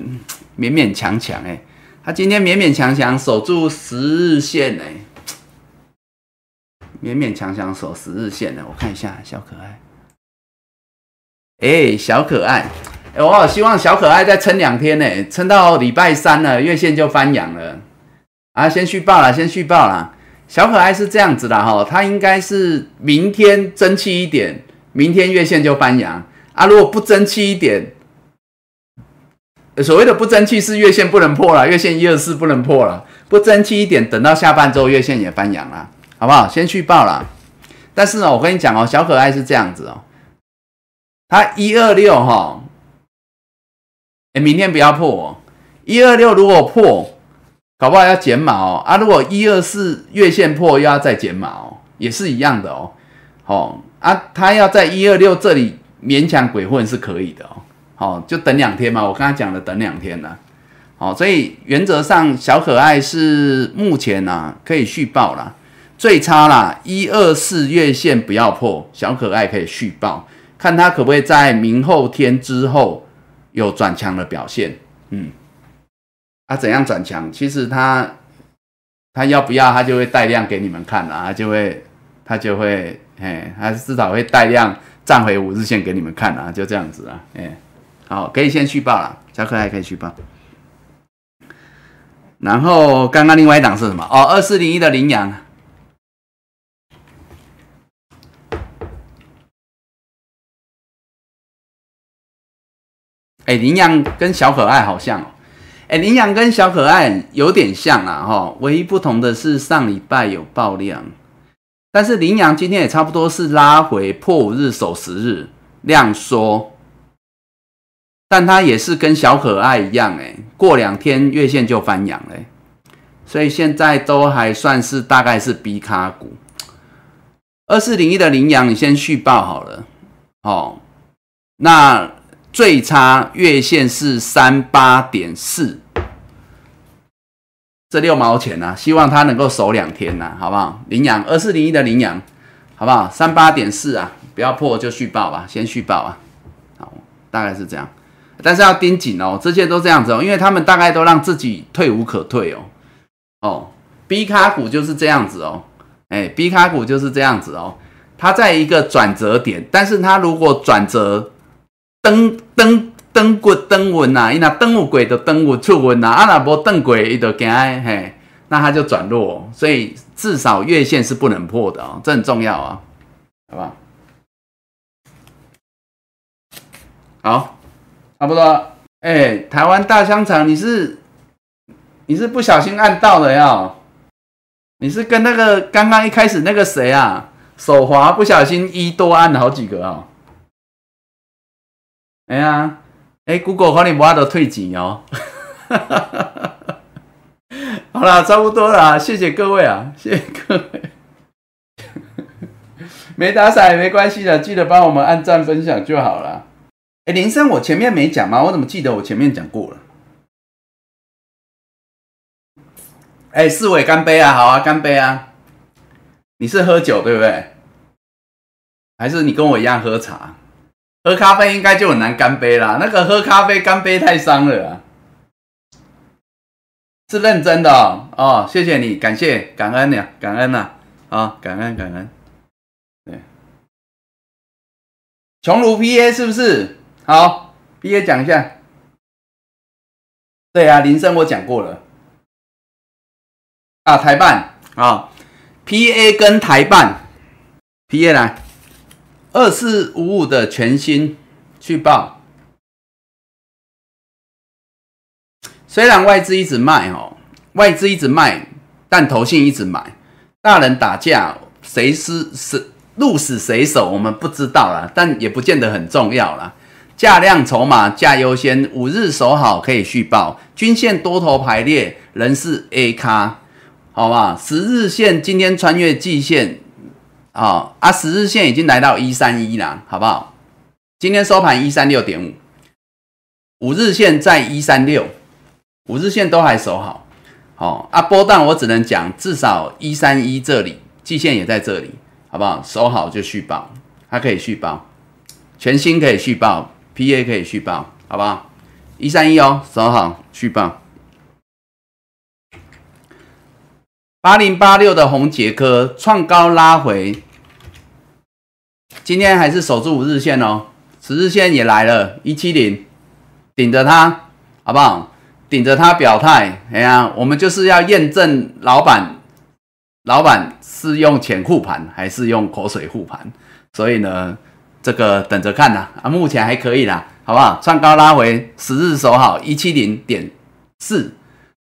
勉勉强强，哎，他今天勉勉强强守住十日线，哎，勉勉强强守十日线的，我看一下，小可爱，哎，小可爱。我好希望小可爱再撑两天呢，撑到礼拜三了，月线就翻阳了。啊，先续报了，先续报了。小可爱是这样子的哈，它应该是明天争气一点，明天月线就翻阳啊。如果不争气一点，所谓的不争气是月线不能破了，月线一二四不能破了，不争气一点，等到下半周月线也翻阳了，好不好？先续报了。但是呢，我跟你讲哦，小可爱是这样子哦，它一二六哈，哎，明天不要破哦，一二六如果破，搞不好要减码哦。啊，如果一二四月线破，又要再减码哦，也是一样的哦，哦啊，它要在一二六这里勉强鬼混是可以的哦，好，就等两天嘛，我刚才讲的等两天了。好，所以原则上小可爱是目前呢可以续报啦，最差啦一二四月线不要破，小可爱可以续报，看它可不可以在明后天之后有转强的表现。嗯，啊怎样转强？其实它它要不要它就会带量给你们看了啊，就会它就会哎，它至少会带量站回五日线给你们看啊，就这样子啊，哎，好，可以先续报了，小可爱可以续报。然后刚刚另外一档是什么？哦，二四零一的羚羊。哎，羚羊跟小可爱好像哦。哎，羚羊跟小可爱有点像啊，哈，唯一不同的是上礼拜有爆量，但是羚羊今天也差不多是拉回破五日守十日量缩。但它也是跟小可爱一样，哎，过两天月线就翻阳嘞，所以现在都还算是大概是 B 卡股。二四零一的羚羊，你先续报好了，哦，那最差月线是三八点四，这六毛钱呢，希望它能够守两天呐，好不好？羚羊二四零一的羚羊，好不好？三八点四啊，不要破就续报吧，先续报啊，好，大概是这样。但是要盯紧哦，这些都这样子哦，因为他们大概都让自己退无可退哦。哦，B 卡股就是这样子哦，哎，B 卡股就是这样子哦，它在一个转折点，但是它如果转折登登登过登稳呐，伊那登有轨的登稳出稳呐，啊那无登轨伊就惊嘿，那它就转弱，所以至少月线是不能破的哦，这很重要啊，好不好？好。差不多，哎，台湾大香肠，你是你是不小心按到的呀？你是跟那个刚刚一开始那个谁啊，手滑不小心一多按了好几个啊？哎呀，哎，Google 可能不阿都退钱哦。(laughs) 好了，差不多了，谢谢各位啊，谢谢各位。(laughs) 没打伞也没关系的，记得帮我们按赞分享就好了。哎，林生，我前面没讲吗？我怎么记得我前面讲过了？哎，四位干杯啊！好啊，干杯啊！你是喝酒对不对？还是你跟我一样喝茶？喝咖啡应该就很难干杯啦。那个喝咖啡干杯太伤了啊！是认真的哦，谢谢你，感谢感恩呀，感恩呐，啊，感恩感恩。对，穷如 PA 是不是？好，P A 讲一下。对啊，铃声我讲过了。啊，台办啊，P A 跟台办，P A 来，二四五五的全新去报。虽然外资一直卖哦，外资一直卖，但投信一直买。大人打架，谁是是鹿死谁手，我们不知道啦，但也不见得很重要啦。价量筹码价优先，五日守好可以续报，均线多头排列，仍是 A 咖，好吧？十日线今天穿越季线，啊啊，十日线已经来到一三一了，好不好？今天收盘一三六点五，五日线在一三六，五日线都还守好，好啊，波段我只能讲至少一三一这里，季线也在这里，好不好？守好就续报，它可以续报，全新可以续报。P A 可以续报，好不好？一三一哦，守好续报。八零八六的红杰科创高拉回，今天还是守住五日线哦，十日线也来了，一七零顶着它，好不好？顶着它表态，哎呀，我们就是要验证老板，老板是用钱护盘还是用口水护盘，所以呢。这个等着看呐，啊，目前还可以啦，好不好？创高拉回，十日守好一七零点四，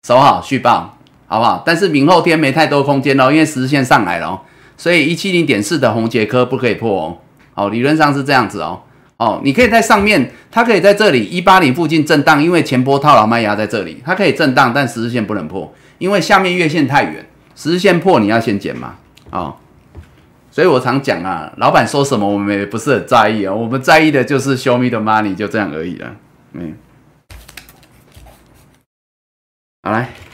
守好续报，好不好？但是明后天没太多空间哦，因为十日线上来了哦，所以一七零点四的红杰科不可以破哦。哦，理论上是这样子哦。哦，你可以在上面，它可以在这里一八零附近震荡，因为前波套牢卖压在这里，它可以震荡，但十日线不能破，因为下面月线太远，十日线破你要先减嘛。哦，所以我常讲啊，老板说什么我们也不是很在意啊，我们在意的就是 show me the money，就这样而已了。嗯，好来。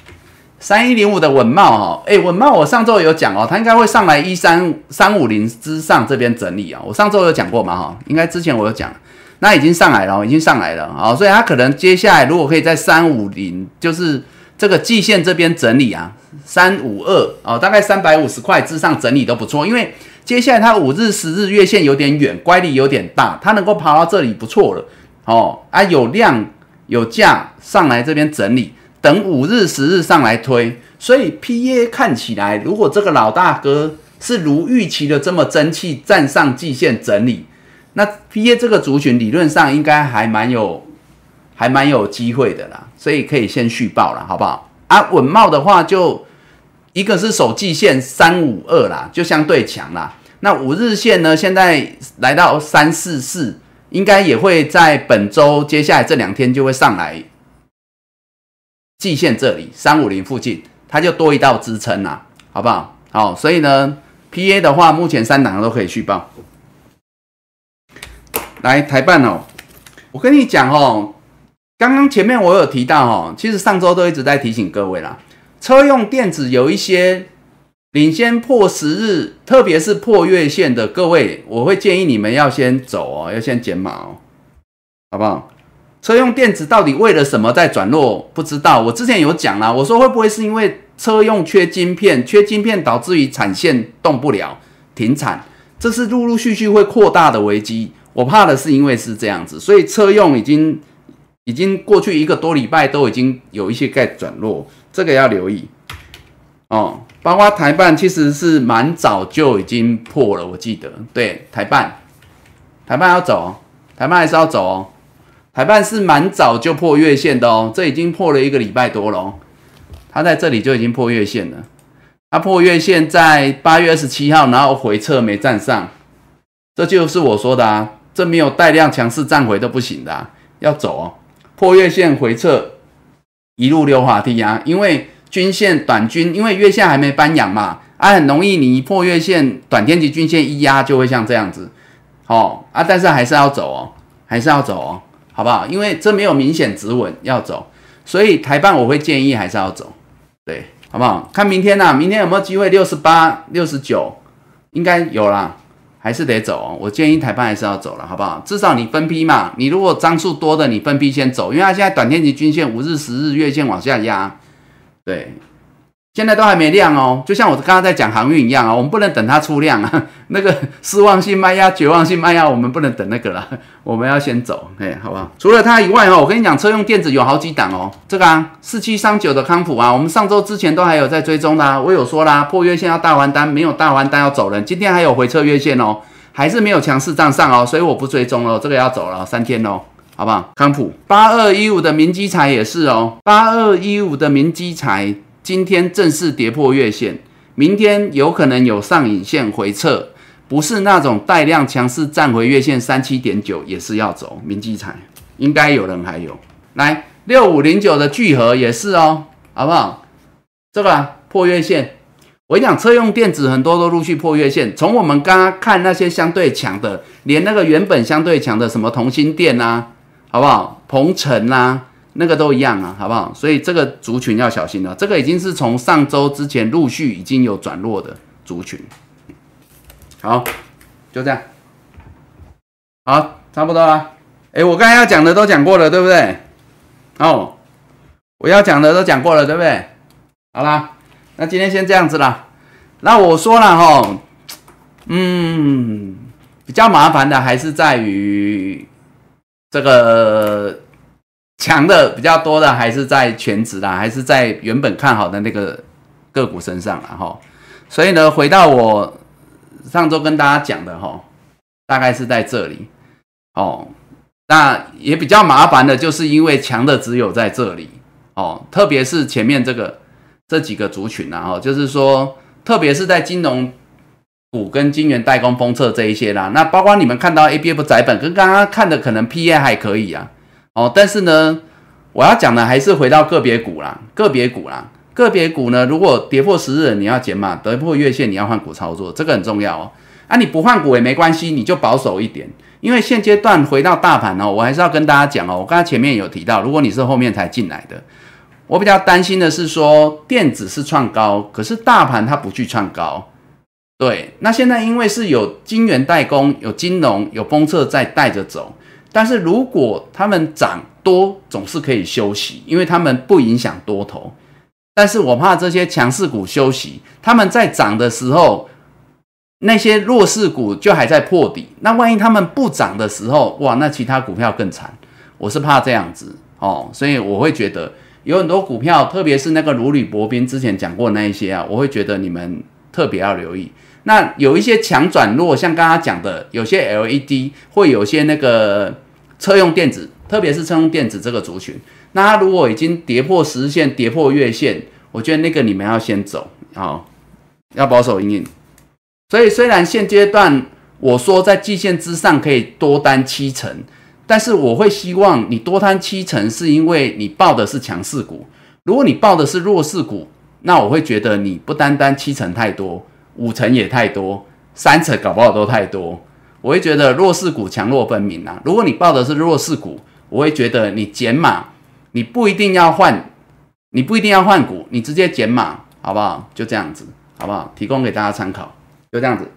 三一零五的稳茂哦，哎，稳茂我上周有讲哦，它应该会上来一三三五零之上这边整理啊。我上周有讲过嘛哈，应该之前我有讲，那已经上来了，已经上来了啊，所以它可能接下来如果可以在三五零，就是这个季线这边整理啊，三五二哦，大概三百五十块之上整理都不错，因为接下来它五日、十日月线有点远，乖离有点大，它能够爬到这里不错了哦啊，有量有价上来这边整理。等五日、十日上来推，所以 P A 看起来，如果这个老大哥是如预期的这么争气，站上季线整理，那 P A 这个族群理论上应该还蛮有、还蛮有机会的啦，所以可以先续报了，好不好？啊，稳茂的话，就一个是守季线三五二啦，就相对强啦。那五日线呢，现在来到三四四，应该也会在本周接下来这两天就会上来。季线这里三五零附近，它就多一道支撑啦，好不好？好，所以呢，P A 的话，目前三档都可以续报。来台办哦，我跟你讲哦，刚刚前面我有提到哦，其实上周都一直在提醒各位啦，车用电子有一些领先破十日，特别是破月线的各位，我会建议你们要先走哦，要先减码哦，好不好？车用电子到底为了什么在转弱？不知道。我之前有讲啦，我说会不会是因为车用缺晶片，缺晶片导致于产线动不了，停产，这是陆陆续续会扩大的危机。我怕的是因为是这样子，所以车用已经已经过去一个多礼拜都已经有一些在转弱，这个要留意哦。包括台办其实是蛮早就已经破了，我记得对台办，台办要走，台办还是要走哦。台办是蛮早就破月线的哦，这已经破了一个礼拜多了哦。它在这里就已经破月线了，它破月线在八月二十七号，然后回撤没站上，这就是我说的啊，这没有带量强势站回都不行的，要走哦。破月线回撤，一路溜滑梯啊，因为均线短均，因为月线还没翻阳嘛，啊，很容易你一破月线，短天期均线一压就会像这样子，哦啊，但是还是要走哦，还是要走哦。好不好？因为这没有明显止稳要走，所以台办我会建议还是要走，对，好不好？看明天呐，明天有没有机会六十八、六十九，应该有啦，还是得走哦。我建议台办还是要走了，好不好？至少你分批嘛，你如果张数多的，你分批先走，因为它现在短天期均线、五日、十日、月线往下压，对。现在都还没亮哦，就像我刚刚在讲航运一样啊，我们不能等它出量啊。(laughs) 那个失望性卖压、绝望性卖压，我们不能等那个了，(laughs) 我们要先走，哎，好不好？除了它以外哦，我跟你讲，车用电子有好几档哦。这个啊，四七三九的康普啊，我们上周之前都还有在追踪的，我有说啦，破月线要大还单，没有大还单要走人。今天还有回撤月线哦，还是没有强势站上哦，所以我不追踪了，这个要走了三天哦，好不好？康普八二一五的明基材也是哦，八二一五的明基材。今天正式跌破月线，明天有可能有上影线回撤，不是那种带量强势站回月线三七点九也是要走。明基彩应该有人还有来六五零九的聚合也是哦，好不好？这个破月线，我跟你讲，车用电子很多都陆续破月线。从我们刚刚看那些相对强的，连那个原本相对强的什么同心电啊，好不好？鹏程啊。那个都一样啊，好不好？所以这个族群要小心了。这个已经是从上周之前陆续已经有转弱的族群。好，就这样。好，差不多了。哎，我刚才要讲的都讲过了，对不对？哦，我要讲的都讲过了，对不对？好啦，那今天先这样子啦。那我说了哈，嗯，比较麻烦的还是在于这个。强的比较多的还是在全职啦，还是在原本看好的那个个股身上了哈。所以呢，回到我上周跟大家讲的哈，大概是在这里哦。那也比较麻烦的，就是因为强的只有在这里哦，特别是前面这个这几个族群啊，哈，就是说，特别是在金融股跟晶圆代工封测这一些啦。那包括你们看到 A B F 窄本，跟刚刚看的可能 P A 还可以啊。哦，但是呢，我要讲的还是回到个别股啦，个别股啦，个别股呢，如果跌破十日，你要减码；跌破月线，你要换股操作，这个很重要哦。啊，你不换股也没关系，你就保守一点。因为现阶段回到大盘哦，我还是要跟大家讲哦，我刚才前面有提到，如果你是后面才进来的，我比较担心的是说电子是创高，可是大盘它不去创高。对，那现在因为是有晶圆代工、有金融、有封测在带着走，但是如果他们涨多，总是可以休息，因为他们不影响多头。但是我怕这些强势股休息，他们在涨的时候。那些弱势股就还在破底，那万一他们不涨的时候，哇，那其他股票更惨。我是怕这样子哦，所以我会觉得有很多股票，特别是那个如履薄冰之前讲过那一些啊，我会觉得你们特别要留意。那有一些强转弱，像刚刚讲的，有些 LED 会有些那个车用电子，特别是车用电子这个族群，那它如果已经跌破十日线、跌破月线，我觉得那个你们要先走啊，要保守阴影。所以，虽然现阶段我说在季线之上可以多单七成，但是我会希望你多单七成，是因为你报的是强势股。如果你报的是弱势股，那我会觉得你不单单七成太多，五成也太多，三成搞不好都太多。我会觉得弱势股强弱分明啊。如果你报的是弱势股，我会觉得你减码，你不一定要换，你不一定要换股，你直接减码，好不好？就这样子，好不好？提供给大家参考。就这样子，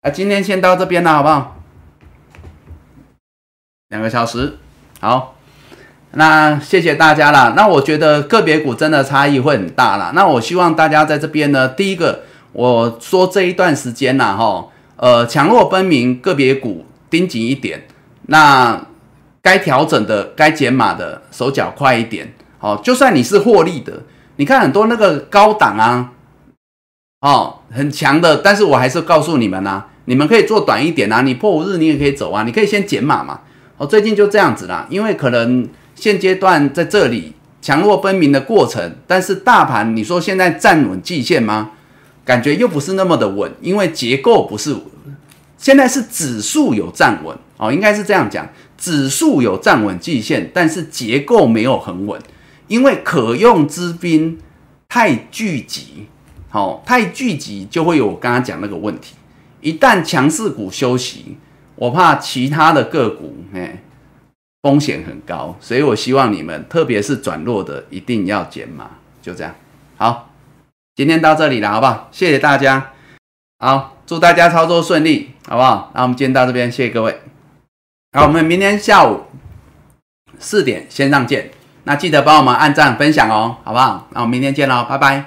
啊，今天先到这边了，好不好？两个小时，好，那谢谢大家了。那我觉得个别股真的差异会很大了。那我希望大家在这边呢，第一个，我说这一段时间呐，哈，呃，强弱分明，个别股盯紧一点。那该调整的、该减码的，手脚快一点。好，就算你是获利的，你看很多那个高档啊。哦，很强的，但是我还是告诉你们呐，你们可以做短一点啊，你破五日你也可以走啊，你可以先减码嘛。哦，最近就这样子啦，因为可能现阶段在这里强弱分明的过程，但是大盘你说现在站稳季线吗？感觉又不是那么的稳，因为结构不是，现在是指数有站稳哦，应该是这样讲，指数有站稳季线，但是结构没有很稳，因为可用之兵太聚集。好，太聚集就会有我刚刚讲那个问题。一旦强势股休息，我怕其他的个股，哎，风险很高。所以我希望你们，特别是转弱的，一定要减码。就这样，好，今天到这里了，好不好？谢谢大家，好，祝大家操作顺利，好不好？那我们今天到这边，谢谢各位。好，我们明天下午四点线上见。那记得帮我们按赞分享哦，好不好？那我们明天见喽，拜拜。